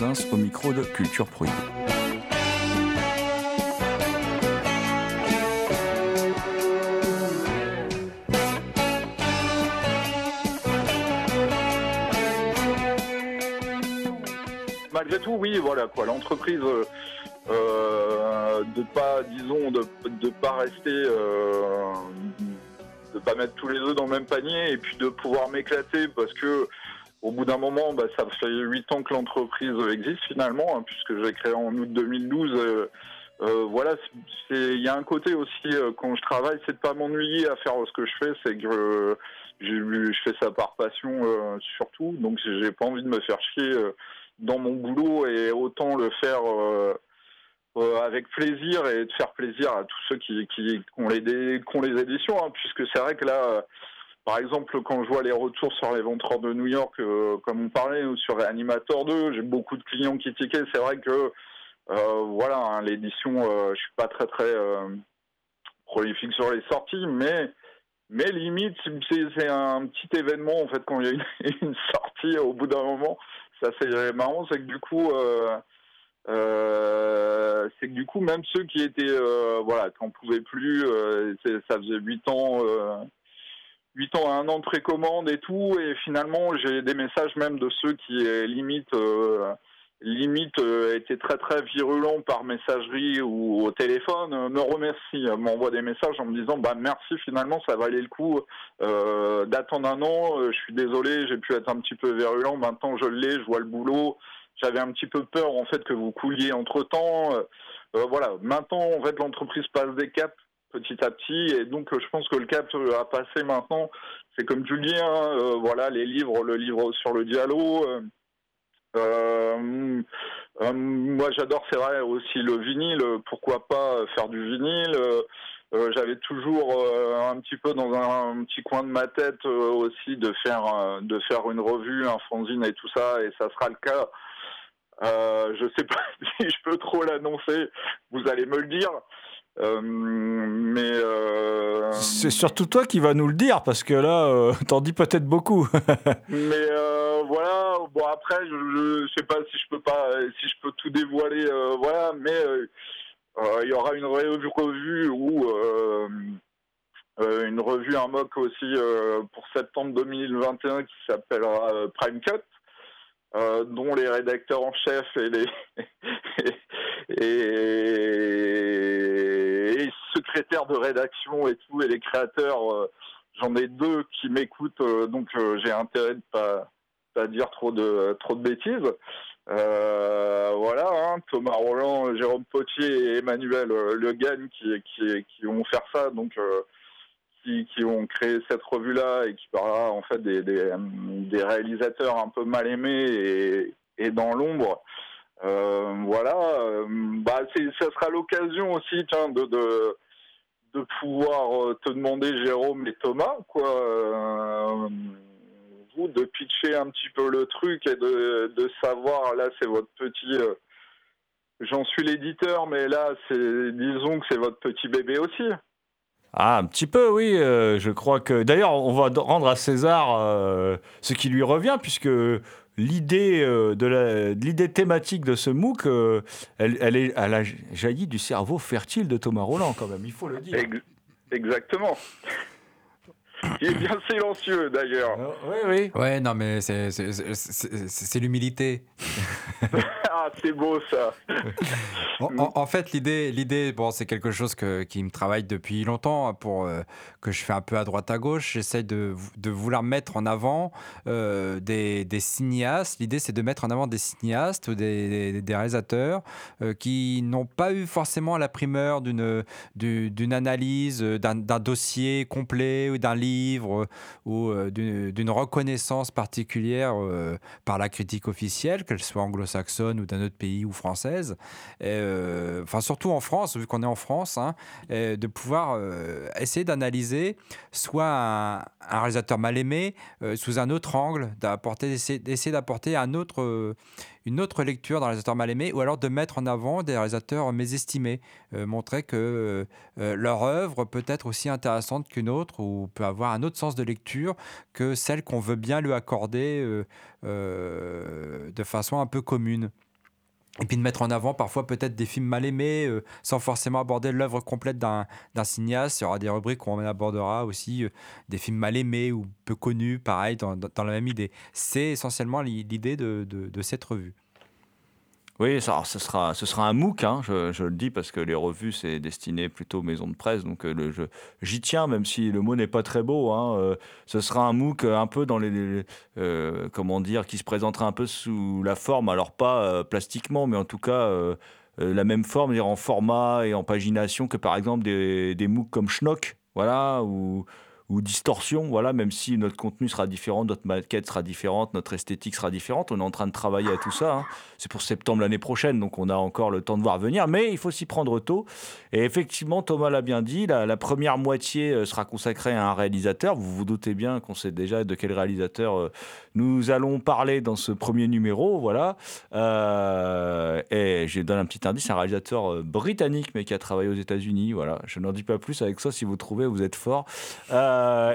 Au micro de Culture Prohibée. Malgré tout, oui, voilà quoi. L'entreprise euh, euh, de pas, disons, de, de pas rester, euh, de pas mettre tous les œufs dans le même panier et puis de pouvoir m'éclater parce que au bout d'un moment, bah, ça fait huit ans que l'entreprise existe finalement, hein, puisque j'ai créé en août 2012. euh, euh, voilà, il y a un côté aussi euh, quand je travaille, c'est de pas m'ennuyer à faire ce que je fais, c'est que je fais ça par passion surtout, donc j'ai pas envie de me faire chier dans mon boulot et autant le faire avec plaisir et de faire plaisir à tous ceux qui, ont, les, éditions, hein, puisque c'est vrai que là, par exemple, quand je vois les retours sur les venteurs de New York, euh, comme on parlait, ou sur Reanimator 2, j'ai beaucoup de clients qui tiquaient. C'est vrai que, euh, voilà, hein, l'édition, euh, je suis pas très très euh, prolifique sur les sorties, mais mais limite, c'est un petit événement en fait quand il y a une, sortie au bout d'un moment. Ça c'est marrant, c'est que du coup, c'est que du coup même ceux qui étaient voilà, qui en pouvaient plus, ça faisait huit ans. Euh, 8 ans à un an de précommande et tout, et finalement j'ai des messages même de ceux qui euh, limite euh, limite euh, étaient très très virulents par messagerie ou au téléphone, euh, me remercient, euh, m'envoient des messages en me disant bah merci finalement ça valait le coup euh, d'attendre un an, euh, je suis désolé j'ai pu être un petit peu virulent, maintenant je l'ai, je vois le boulot, j'avais un petit peu peur en fait que vous couliez entre temps, voilà, maintenant en fait l'entreprise passe des caps petit à petit. Et donc, je pense que le cap a passé maintenant. C'est comme dis, hein, euh, voilà, les livres, le livre sur le dialogue. euh, euh, euh, moi, j'adore, c'est vrai, aussi le vinyle. Pourquoi pas faire du vinyle? J'avais toujours un petit peu dans un, petit coin de ma tête aussi de faire de une revue, un fanzine et tout ça, et ça sera le cas. Je sais pas si je peux trop l'annoncer. Vous allez me le dire. Euh, mais euh, C'est surtout toi qui vas nous le dire, parce que là, euh, t'en dis peut-être beaucoup. mais voilà. Bon après, je, je sais pas si je peux pas, si je peux tout dévoiler. voilà, mais il y aura une revue, ou une revue, un mock aussi pour septembre 2021 qui s'appellera Prime Cut. dont les rédacteurs en chef et les et secrétaires de rédaction et tout et les créateurs euh, j'en ai deux qui m'écoutent euh, donc euh, j'ai intérêt de pas pas dire trop de bêtises voilà hein, Thomas Roland Jérôme Potier et Emmanuel Le Gagne qui qui qui vont faire ça donc qui, ont créé cette revue-là et qui parlera en fait des, réalisateurs un peu mal aimés et dans l'ombre. Euh, voilà, euh, bah ça sera l'occasion aussi de, de, pouvoir euh, te demander, Jérôme et Thomas, quoi, de pitcher un petit peu le truc et de, savoir, là c'est votre petit... J'en suis l'éditeur, mais là, disons que c'est votre petit bébé aussi. Ah, un petit peu, oui. je crois que. D'ailleurs, on va rendre à César ce qui lui revient, puisque l'idée euh, de l'idée thématique de ce MOOC, euh, elle, est, elle a jailli du cerveau fertile de Thomas Roland, quand même. Il faut le dire. Ex- Exactement. Il est bien silencieux d'ailleurs. Oui, oui. Ouais, non, mais c'est- l'humilité. Ah, c'est beau ça. En, en- en fait, l'idée, l'idée, bon, c'est quelque chose que, qui me travaille depuis longtemps, hein, pour euh, que je fais un peu à droite à gauche. J'essaie de, de vouloir mettre en avant euh, des, des cinéastes. L'idée, c'est de mettre en avant des cinéastes ou des, des- des réalisateurs euh, qui n'ont pas eu forcément la primeur d'une, du- d'une analyse, euh, d'un, d'un dossier complet ou d'un livre euh, ou euh, d'une, d'une reconnaissance particulière euh, par la critique officielle, qu'elle soit anglo-saxonne ou d'un autre pays ou française. enfin, surtout en France, vu qu'on est en France, hein, de pouvoir essayer d'analyser soit un, réalisateur mal aimé sous un autre angle, d'essayer d'apporter un autre une autre lecture d'un réalisateur mal aimé, ou alors de mettre en avant des réalisateurs mésestimés, euh, montrer que euh, leur œuvre peut être aussi intéressante qu'une autre, ou peut avoir un autre sens de lecture que celle qu'on veut bien lui accorder euh, de façon un peu commune. Et puis de mettre en avant parfois peut-être des films mal aimés, euh, sans forcément aborder l'œuvre complète d'un cinéaste. Il y aura des rubriques où on abordera aussi euh, des films mal aimés ou peu connus, pareil, dans, dans la même idée. C'est essentiellement l'idée de, de, cette revue. Oui, ce, sera, ce sera un MOOC, hein, je, le dis, parce que les revues, c'est destiné plutôt aux maisons de presse. Donc euh, j'y tiens, même si le mot n'est pas très beau. Hein, euh, ce sera un MOOC un peu dans les. Euh, comment dire Qui se présentera un peu sous la forme, alors pas plastiquement, mais en tout cas. la même forme, en format et en pagination que par exemple des, des MOOC comme Schnock, voilà, ou, distorsion, voilà, même si notre contenu sera différent, notre maquette sera différente, notre esthétique sera différente. On est en train de travailler à tout ça. Hein. C'est pour septembre l'année prochaine, donc on a encore le temps de voir venir, mais il faut s'y prendre tôt. Et effectivement, Thomas l'a bien dit, la, première moitié euh, sera consacrée à un réalisateur. Vous vous doutez bien qu'on sait déjà de quel réalisateur euh, nous allons parler dans ce premier numéro, voilà. Euh, et je donne un petit indice, un réalisateur britannique, mais qui a travaillé aux États-Unis, voilà. Je n'en dis pas plus avec ça, si vous trouvez, vous êtes fort.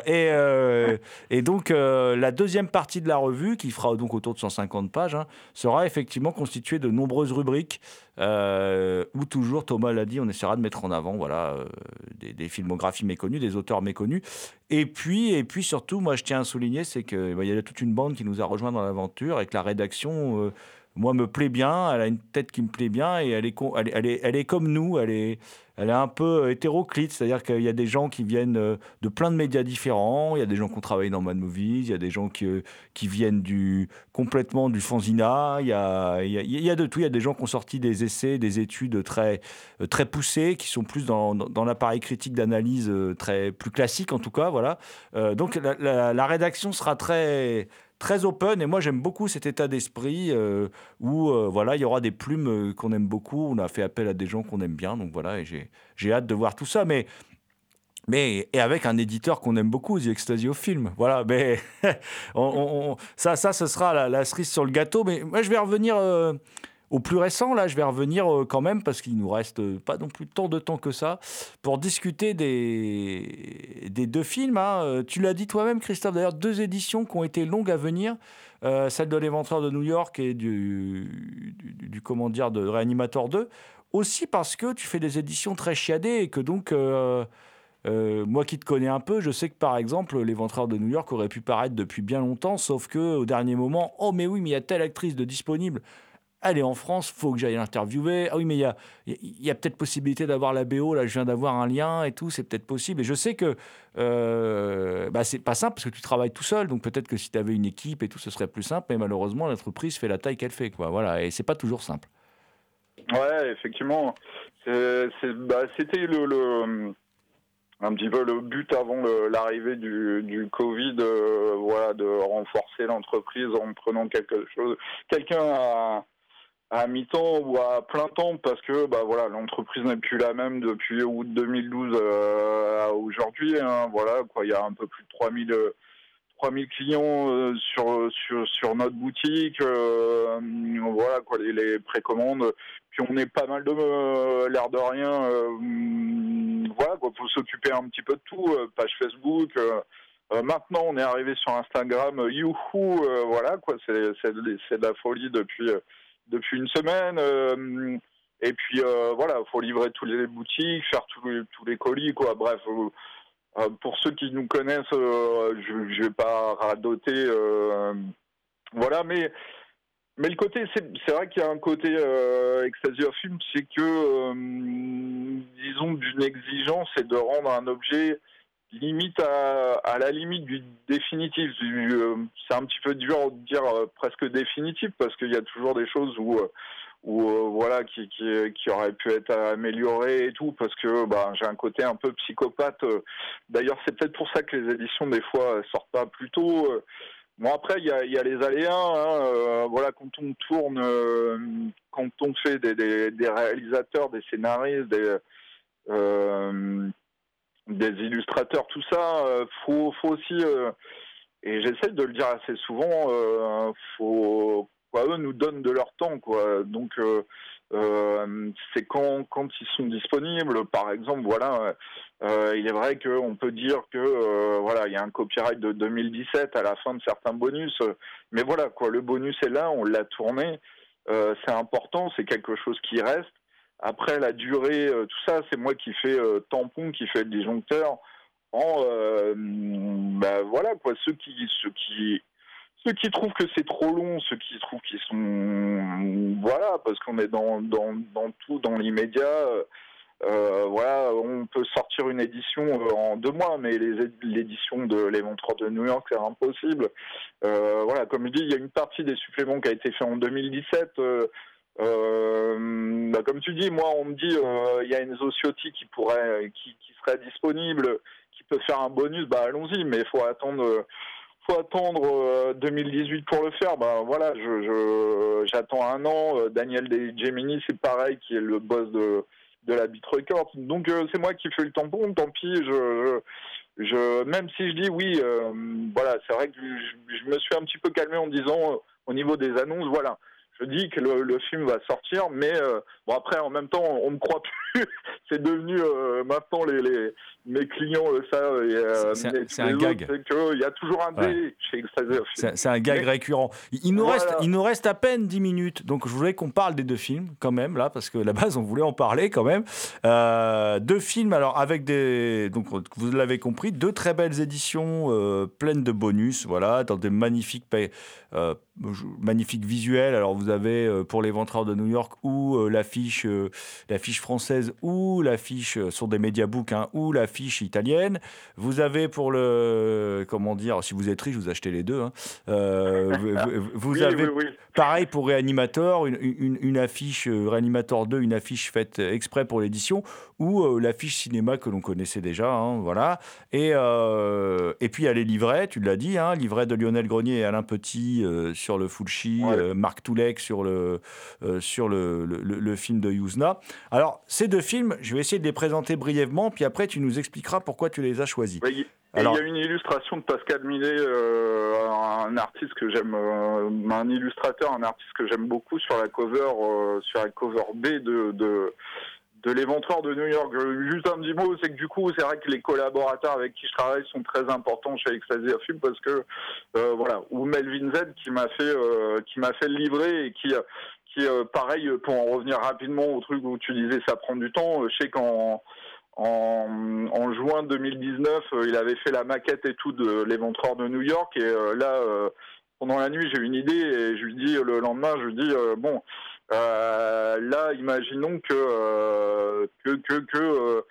Et, euh, et, donc, euh, la deuxième partie de la revue, qui fera donc autour de 150 pages, hein, sera effectivement constituée de nombreuses rubriques où toujours, Thomas l'a dit, on essaiera de mettre en avant voilà, des, filmographies méconnues, des auteurs méconnus. Et puis, et puis surtout, moi, je tiens à souligner, c'est qu'il bah, y a toute une bande qui nous a rejoint dans l'aventure et que la rédaction moi, me plaît bien, elle a une tête qui me plaît bien et elle est, elle est, comme nous, elle est, elle est un peu euh, hétéroclite, c'est-à-dire qu'il y a des gens qui viennent euh, de plein de médias différents, il y a des gens qui ont travaillé dans Mad Movies, il y a des gens qui, euh, viennent du, complètement du fanzina, il y, a, de tout, il y a des gens qui ont sorti des essais, des études très, poussées, qui sont plus dans, l'appareil critique d'analyse très plus classique en tout cas, voilà. donc la rédaction sera très très open et moi j'aime beaucoup cet état d'esprit euh, où euh, voilà il y aura des plumes euh, qu'on aime beaucoup on a fait appel à des gens qu'on aime bien donc voilà et j'ai hâte de voir tout ça mais mais et avec un éditeur qu'on aime beaucoup, The Ecstasy of Film. Voilà, mais ça, ça, ce sera la, cerise sur le gâteau. Mais moi, je vais revenir au plus récent, là, je vais revenir euh, quand même, parce qu'il nous reste euh, pas non plus tant de temps que ça, pour discuter des, deux films. Hein. Euh, tu l'as dit toi-même, Christophe, d'ailleurs, deux éditions qui ont été longues à venir. celle de L'Éventreur de New York et du, comment dire, de Réanimator 2. Aussi parce que tu fais des éditions très chiadées et que donc... moi qui te connais un peu, je sais que par exemple, L'Éventreur de New York aurait pu paraître depuis bien longtemps, sauf que au dernier moment, oh mais oui, mais il y a telle actrice de disponible est en France, faut que j'aille l'interviewer. Ah oui, mais il y a, peut-être possibilité d'avoir la BO. Là, je viens d'avoir un lien et tout, c'est peut-être possible. Et je sais que euh, bah, c'est pas simple parce que tu travailles tout seul. Donc peut-être que si tu avais une équipe et tout, ce serait plus simple. Mais malheureusement, l'entreprise fait la taille qu'elle fait. Quoi. Voilà, et c'est pas toujours simple. Ouais, effectivement. Bah, c'était le, un petit peu le but avant l'arrivée du, du, Covid, euh, voilà, de renforcer l'entreprise en prenant quelque chose, quelqu'un à à mi-temps ou à plein temps parce que bah voilà l'entreprise n'est plus la même depuis août 2012 euh, à aujourd'hui hein, voilà quoi il y a un peu plus de 3000 3000 clients euh, sur sur sur notre boutique euh, voilà quoi les, précommandes. Puis on est pas mal de l'air de rien voilà quoi faut s'occuper un petit peu de tout page Facebook maintenant, on est arrivé sur Instagram, youhou, voilà quoi, c'est c'est de la folie depuis depuis une semaine. Euh, et puis euh, voilà, faut livrer tous les boutiques, faire tous les, colis, quoi. Bref, euh, pour ceux qui nous connaissent, je, ne vais pas radoter. voilà, mais mais le côté, c'est vrai qu'il y a un côté euh, Extasy Film, c'est que, disons, d'une exigence, c'est de rendre un objet limite à, à, la limite du définitif. Euh, c'est un petit peu dur de dire euh, presque définitif parce qu'il y a toujours des choses où, euh, où voilà qui, qui, qui auraient pu être améliorées et tout parce que bah, j'ai un côté un peu psychopathe. D'ailleurs, c'est peut-être pour ça que les éditions des fois sortent pas plus tôt. Bon après il y a, y a les aléas. hein, euh, voilà quand on tourne, euh, quand on fait des, des, des réalisateurs, des scénaristes, des euh, des illustrateurs, tout ça, euh, faut faut aussi euh, et j'essaie de le dire assez souvent, euh, faut quoi, eux nous donnent de leur temps quoi. Donc euh, c'est quand quand ils sont disponibles. Par exemple, voilà, il est vrai qu'on peut dire que voilà, il y a un copyright de 2017 à la fin de certains bonus, mais voilà quoi, le bonus est là, on l'a tourné, c'est important, c'est quelque chose qui reste. Après la durée, euh, tout ça, c'est moi qui fais euh, tampon, qui fait le disjoncteur. En euh, bah voilà quoi, ceux qui ceux qui ceux qui trouvent que c'est trop long, ceux qui trouvent qu'ils sont voilà parce qu'on est dans dans dans tout dans l'immédiat. voilà, on peut sortir une édition en deux mois, mais l'édition de l'Éventreur de New York, c'est impossible. Voilà, comme je dis, il y a une partie des suppléments qui a été fait en 2017. euh, euh, bah, comme tu dis, moi, on me dit, euh, il y a Enzo Ciotti qui pourrait, qui, serait disponible, qui peut faire un bonus. Bah, allons-y, mais faut attendre. euh, faut attendre euh, 2018 pour le faire. Bah voilà, je j'attends un an. Euh, Daniel De Gemini, c'est pareil, qui est le boss de de la Beat Records. Donc euh, c'est moi qui fais le tampon. Tant pis, je je, je- même si je dis oui, euh, voilà, c'est vrai que je, me suis un petit peu calmé en disant euh, au niveau des annonces, voilà. Je dis que le, le film va sortir, mais euh, bon après en même temps on me croit plus. c'est devenu euh, maintenant les, les mes clients ça et euh, C'est- mais c'est un gag. il y a toujours un chez Extasier. C'est un gag Mais- récurrent. Il, nous Voilà. reste, il nous reste à peine 10 minutes. Donc, je voulais qu'on parle des deux films, quand même, là, parce que à la base, on voulait en parler, quand même. Deux films, alors, avec des. Donc, vous l'avez compris, deux très belles éditions pleines de bonus, voilà, dans des magnifiques, magnifiques visuels. Alors, vous avez euh, pour les Ventreurs de New York ou euh, l'affiche euh, l'affiche française ou l'affiche sur des médiabooks hein, ou l'affiche italienne. Vous avez pour le. Comment dire Si vous êtes riche, vous achetez les deux. hein. Vous, vous- vous Oui, avez oui, oui. pareil pour Reanimator, une, une- une affiche Reanimator 2, une affiche faite exprès pour l'édition, ou l'affiche cinéma que l'on connaissait déjà. hein, voilà. Et, et puis il y a les livrets, tu l'as dit, hein, livret de Lionel Grenier et Alain Petit sur le Fulci, Ouais. euh, Marc Toulek sur le, euh, sur le, le- film de Yuzna. Alors, ces deux films, je vais essayer de les présenter brièvement, puis après tu nous expliqueras pourquoi tu les as choisis. Oui, et Alors- il y a une illustration de Pascal Millet, euh, un artiste que j'aime, euh, un illustrateur, un artiste que j'aime beaucoup sur la cover, euh, sur la cover B de de, de l'éventreur de New York. Euh, Juste un petit mot, c'est que du coup, c'est vrai que les collaborateurs avec qui je travaille sont très importants chez Ecstasy Film parce que euh, voilà, ou Melvin Z qui m'a fait euh, qui m'a fait le livret et qui qui euh, pareil pour en revenir rapidement au truc où tu disais ça prend du temps. euh, Je sais qu'en en, en juin 2019, euh, il avait fait la maquette et tout de l'éventreur de New York. Et euh, là, euh, pendant la nuit, j'ai une idée et je lui dis le lendemain, je lui dis euh, bon, euh, là, imaginons que euh, que que que, euh,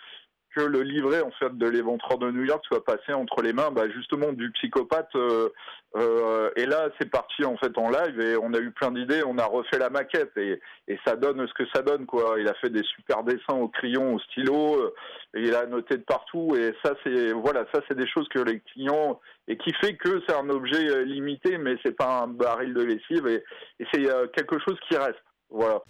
que le livret en fait de l'éventreur de New York soit passé entre les mains, bah, justement du psychopathe. euh, euh, et là, c'est parti en fait en live et on a eu plein d'idées. On a refait la maquette et, et ça donne ce que ça donne quoi. Il a fait des super dessins au crayon, au stylo. euh, et il a noté de partout et ça c'est voilà ça c'est des choses que les clients et qui fait que c'est un objet euh, limité mais c'est pas un baril de lessive et, et c'est euh, quelque chose qui reste voilà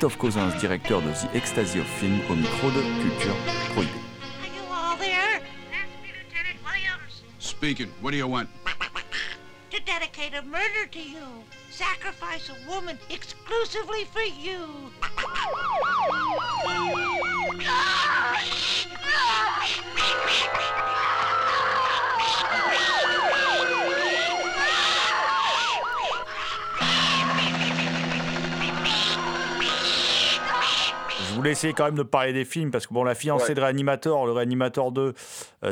Christophe Cosins, directeur de The Ecstasy of Film, au micro de Culture Prohibée. Are you all there? That's me, Lieutenant Williams. Speaking. What do you want? To dedicate a murder to you. Sacrifice a woman exclusively for you. Voulais essayer quand même de parler des films parce que bon, la fiancée Ouais. de Réanimator, le Réanimator 2, Euh,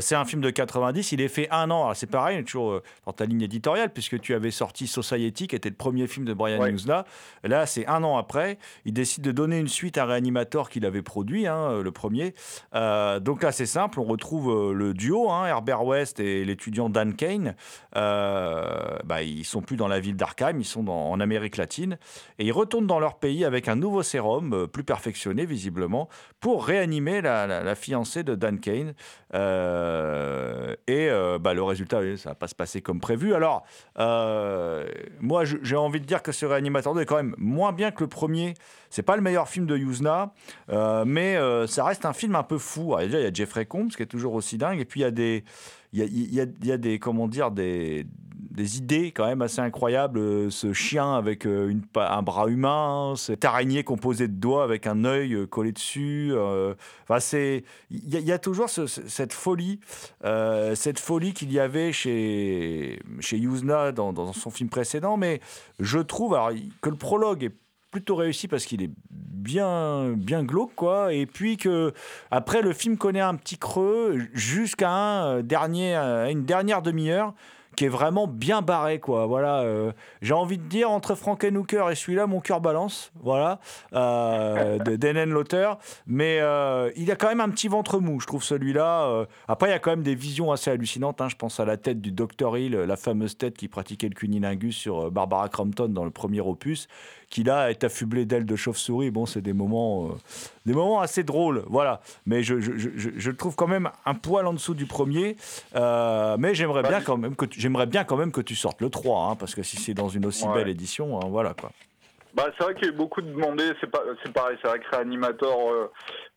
c'est un film de 90, il est fait un an. C'est pareil, toujours euh, dans ta ligne éditoriale, puisque tu avais sorti Society, qui était le premier film de Brian Ouais. Là. Là, c'est un an après. Il décide de donner une suite à Reanimator qu'il avait produit, hein, euh, le premier. Euh, donc là, c'est simple, on retrouve euh, le duo, hein, Herbert West et l'étudiant Dan Kane. Euh, bah, ils sont plus dans la ville d'Arkham, ils sont dans- en Amérique latine. Et ils retournent dans leur pays avec un nouveau sérum, euh, plus perfectionné visiblement, pour réanimer la, la- la fiancée de Dan Kane. Euh, et euh, bah, le résultat, ça va pas se passer comme prévu. Alors, euh, moi, j'ai envie de dire que ce réanimateur 2 est quand même moins bien que le premier. C'est pas le meilleur film de Yuzna, euh, mais euh, ça reste un film un peu fou. Déjà, il y a Jeffrey Combs qui est toujours aussi dingue, et puis il y a des, il y a, des, comment dire, des, idées quand même assez incroyables. Euh, Ce chien avec euh, un bras humain, cette araignée composée de doigts avec un œil euh, collé dessus. Enfin, il y, a- toujours ce- ce- cette folie, cette folie qu'il y avait chez chez Yuzna dans, son film précédent. Mais je trouve que le prologue est plutôt réussi parce qu'il est bien bien glauque quoi. Et puis que après le film connaît un petit creux jusqu'à un euh, dernier euh, une dernière demi-heure qui est vraiment bien barré quoi. Voilà euh, j'ai envie de dire entre Frankenhooker et celui-là mon cœur balance voilà euh, Denen l'auteur mais il a quand même un petit ventre mou je trouve celui-là après il y a quand même des visions assez hallucinantes hein. je pense à la tête du Dr Hill la fameuse tête qui pratiquait le cunilingus sur Barbara Crampton dans le premier opus qui là est affublé d'ailes de chauve-souris. Bon c'est des moments euh, des moments assez drôles voilà. Mais je, je, je, je- je le trouve quand même un poil en dessous du premier. Euh, mais j'aimerais bien quand même que tu, j'aimerais bien quand même que tu sortes le 3 hein, parce que si c'est dans une aussi Ouais. belle édition hein, voilà quoi Bah, c'est vrai qu'il y a beaucoup de demandé. C'est pas, c'est pareil. C'est vrai que Reanimator euh,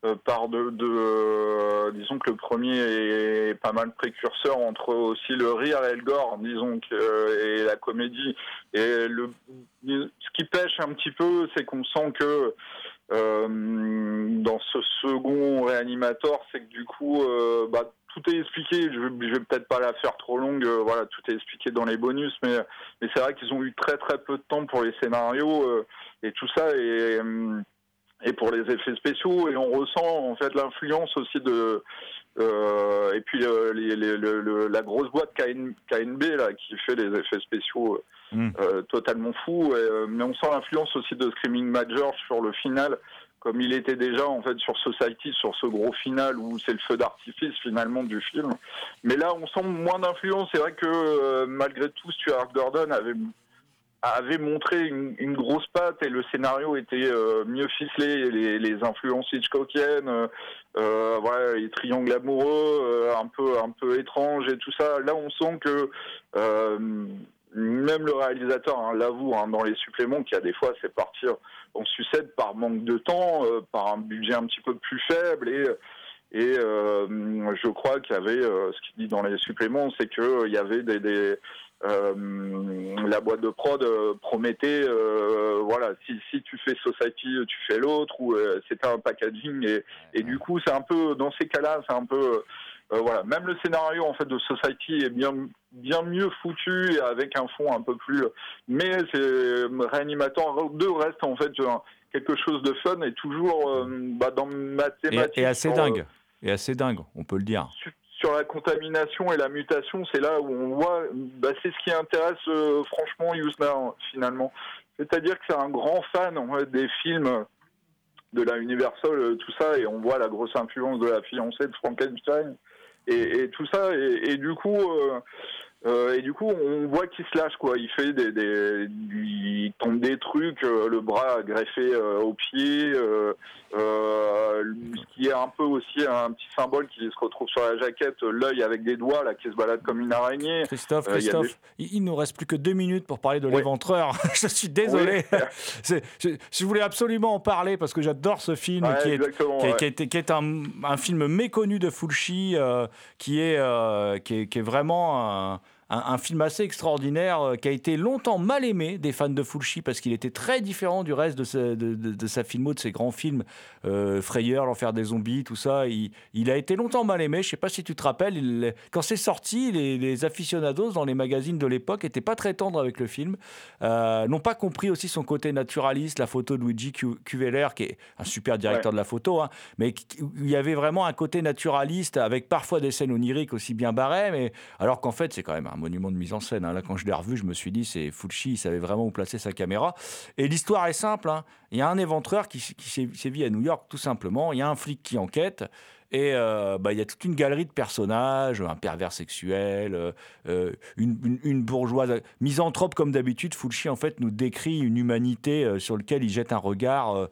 euh, part de, de euh, disons que le premier est pas mal précurseur entre aussi le rire et le gore, disons que euh, et la comédie. Et le, ce qui pêche un petit peu, c'est qu'on sent que euh, dans ce second Reanimator, c'est que du coup, euh, bah, tout est expliqué. Je vais, je vais peut-être pas la faire trop longue. euh, voilà, tout est expliqué dans les bonus, mais mais c'est vrai qu'ils ont eu très très peu de temps pour les scénarios euh, et tout ça et euh, et pour les effets spéciaux et on ressent en fait l'influence aussi de euh, et puis les- les- le- le- la grosse boîte KN, KNB là qui fait les effets spéciaux Mm. totalement fous et, mais on sent l'influence aussi de Screaming Major sur le final comme il était déjà en fait sur Society sur ce gros final où c'est le feu d'artifice finalement du film. Mais là on sent moins d'influence. C'est vrai que euh, malgré tout Stuart Gordon avait avait montré une, grosse patte et le scénario était euh, mieux ficelé, les, influences Hitchcockiennes, euh, les triangles amoureux, un peu un peu étranges et tout ça. Là, on sent que même le réalisateur hein, l'avoue hein, dans les suppléments qu'il y a des fois, c'est partir en sucette par manque de temps, euh, par un budget un petit peu plus faible et et euh, je crois qu'il y avait, euh, ce qu'il dit dans les suppléments, c'est qu'il y avait des, des euh, la boîte de prod euh, promettait, euh, voilà, si, si tu fais Society, tu fais l'autre, ou euh, c'était un packaging, et, et du coup, c'est un peu, dans ces cas-là, c'est un peu, euh, voilà, même le scénario en fait de Society est bien, bien mieux foutu et avec un fond un peu plus, mais c'est Reanimator 2 reste en fait quelque chose de fun et toujours euh, bah, dans ma et, thématique. et assez dingue et assez dingue on peut le dire sur- la contamination et la mutation, c'est là où on voit, bah, c'est ce qui intéresse euh, franchement Yusna finalement. C'est-à-dire que c'est un grand fan en fait, des films de la Universal, euh, tout ça, et on voit la grosse influence de la fiancée de Frankenstein et, et tout ça, et, et du coup. Euh, et du coup, on voit qu'il se lâche, quoi. Il fait des, des il tombe des trucs, euh, le bras greffé euh, au pied, ce qui est un peu aussi un petit symbole qui se retrouve sur la jaquette, l'œil avec des doigts là qui se balade comme une araignée. Christophe, Christophe, il, il nous reste plus que deux minutes pour parler de l'éventreur. je suis désolé. Oui. C'est- je, je voulais absolument en parler parce que j'adore ce film Ouais, qui, est, qui, est, ouais. qui est- qui est un, un film méconnu de Fulci, qui, est, qui, est, qui est vraiment un, un, film assez extraordinaire euh, qui a été longtemps mal aimé des fans de Fulci parce qu'il était très différent du reste de, sa, de, sa filmo, de ses grands films, euh, Frayeur, L'Enfer des zombies, tout ça. Il, a été longtemps mal aimé. Je sais pas si tu te rappelles, quand c'est sorti, les, aficionados dans les magazines de l'époque étaient pas très tendres avec le film, euh, n'ont pas compris aussi son côté naturaliste, la photo de Luigi Cuveller, qui est un super directeur de la photo, hein, mais il y avait vraiment un côté naturaliste avec parfois des scènes oniriques aussi bien barrées, mais alors qu'en fait c'est quand même un monument de mise en scène. Hein. Là, quand je l'ai revu, je me suis dit, c'est Fulci, il savait vraiment où placer sa caméra. Et l'histoire est simple. Hein. Il y a un éventreur qui, qui sévit à New York, tout simplement. Il y a un flic qui enquête. Et euh, bah, il y a toute une galerie de personnages, un pervers sexuel, euh, euh, une, bourgeoise misanthrope comme d'habitude. Fulci en fait nous décrit une humanité sur laquelle il jette un regard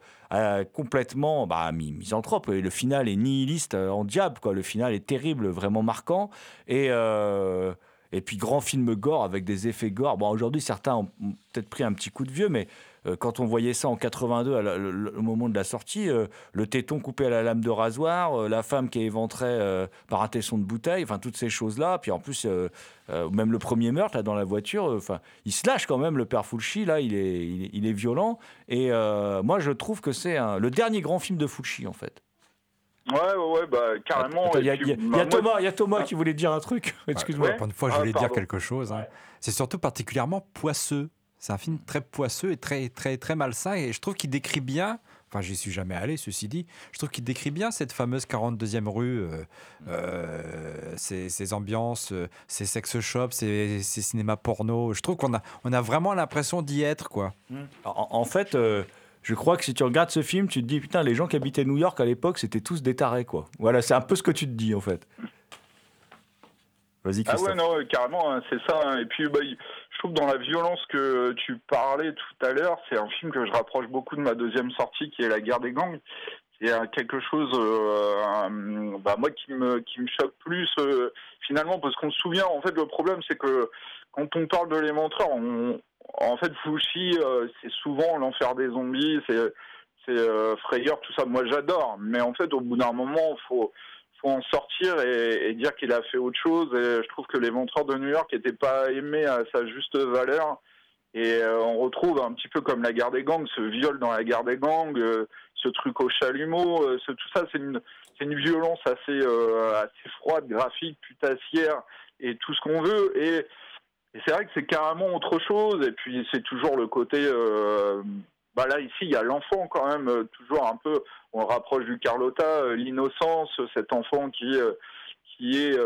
complètement bah, misanthrope. Et le final est nihiliste en diable. Quoi. Le final est terrible, vraiment marquant. Et et puis grand film gore avec des effets gore. Bon, aujourd'hui, certains ont peut-être pris un petit coup de vieux, mais euh, quand on voyait ça en 82, au moment de la sortie, euh, le téton coupé à la lame de rasoir, euh, la femme qui est éventrée par un tesson de bouteille, enfin toutes ces choses-là. Puis en plus, même le premier meurtre là, dans la voiture, enfin, il se lâche quand même, le père Fulci, là, il est, il est, violent. Et moi, je trouve que c'est le dernier grand film de Fulci, en fait. Ouais, ouais, ouais, bah, carrément. Il y, a, Thomas, y a Thomas qui voulait dire un truc. Excuse-moi. Une fois, je voulais dire quelque chose. Hein. C'est surtout particulièrement poisseux. C'est un film très poisseux et très, très, très malsain. Et je trouve qu'il décrit bien. Enfin, j'y suis jamais allé, ceci dit. Je trouve qu'il décrit bien cette fameuse 42e rue, euh, euh, ces, ambiances, euh, ces sex shops, ces, cinémas porno. Je trouve qu'on a, on a vraiment l'impression d'y être, quoi. En, fait, je crois que si tu regardes ce film, tu te dis, putain, les gens qui habitaient New York à l'époque, c'était tous des tarés, quoi. Voilà, c'est un peu ce que tu te dis, en fait. Vas-y, Ah ouais, non, carrément, hein, c'est ça. Hein. Et puis, bah, je trouve dans la violence que tu parlais tout à l'heure, c'est un film que je rapproche beaucoup de ma deuxième sortie, qui est La guerre des gangs. C'est quelque chose, euh, bah, moi, qui me, qui me choque plus, euh, finalement, parce qu'on se souvient, en fait, le problème, c'est que quand on parle de l'éventreur, on, en fait, Fushi, euh, c'est souvent l'enfer des zombies, c'est euh, frayeur, tout ça. Moi, j'adore, mais en fait, au bout d'un moment, faut faut en sortir et, dire qu'il a fait autre chose. Et je trouve que l'éventreur de New York n'était pas aimé à sa juste valeur. Et euh, on retrouve un petit peu comme la guerre des gangs, ce viol dans la guerre des gangs, ce truc au chalumeau, tout ça, c'est une, violence assez, froide, graphique, putassière et tout ce qu'on veut. Et c'est vrai que c'est carrément autre chose. Et puis c'est toujours le côté. Euh, bah là ici il y a l'enfant quand même euh, toujours un peu. On rapproche du Carlotta, euh, l'innocence, cet enfant qui qui est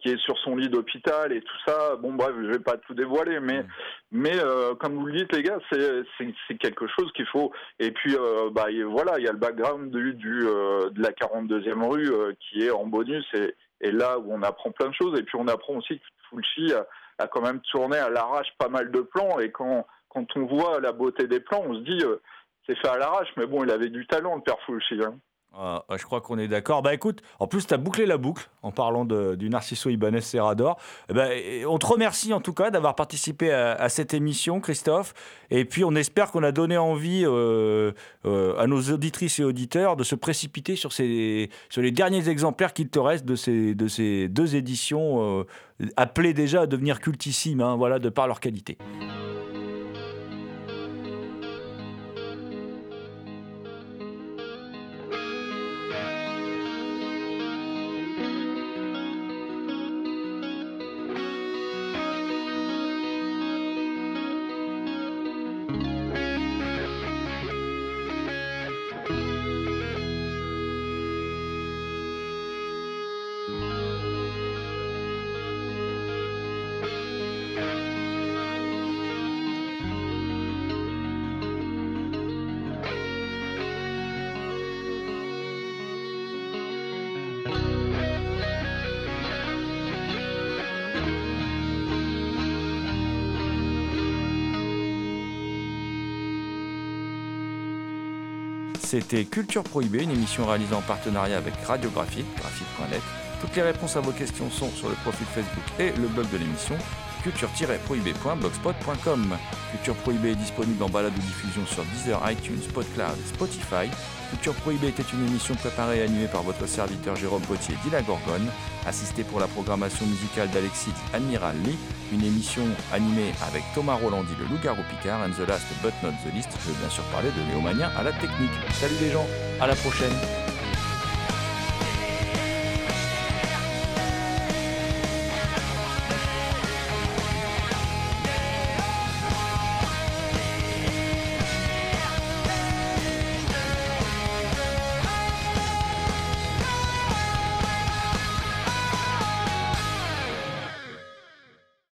qui est sur son lit d'hôpital et tout ça. Bon bref, je vais pas tout dévoiler, mais mais comme vous le dites les gars, c'est c'est quelque chose qu'il faut. Et puis bah voilà, il y a le background du, du de la 42e rue qui est en bonus et et là où on apprend plein de choses. Et puis on apprend aussi que Fulci a, quand même tourné à l'arrache pas mal de plans. Et quand, quand on voit la beauté des plans, on se dit, euh, c'est fait à l'arrache. Mais bon, il avait du talent, le père Fulci. Hein. Ah, je crois qu'on est d'accord. Bah écoute, en plus, tu as bouclé la boucle en parlant du Narciso Ibanez Serrador. Eh ben, on te remercie en tout cas d'avoir participé à, cette émission, Christophe. Et puis, on espère qu'on a donné envie euh, euh, à nos auditrices et auditeurs de se précipiter sur, ces, sur les derniers exemplaires qu'il te reste de ces, de ces deux éditions euh, appelées déjà à devenir cultissimes, hein, voilà, de par leur qualité. C'était Culture Prohibée, une émission réalisée en partenariat avec Radiographique, graphite.net. Toutes les réponses à vos questions sont sur le profil Facebook et le blog de l'émission. culture-prohibé.blogspot.com. Culture Prohibée est disponible en balade ou diffusion sur Deezer, iTunes, PodCloud et Spotify. Culture Prohibée était une émission préparée et animée par votre serviteur Jérôme Potier d'Ila Gorgone, assisté pour la programmation musicale d'Alexis Admiral Lee, une émission animée avec Thomas Rolandi, le loup-garou Picard, and the last but not the least, je veux bien sûr parler de Léomania à la technique. Salut les gens, à la prochaine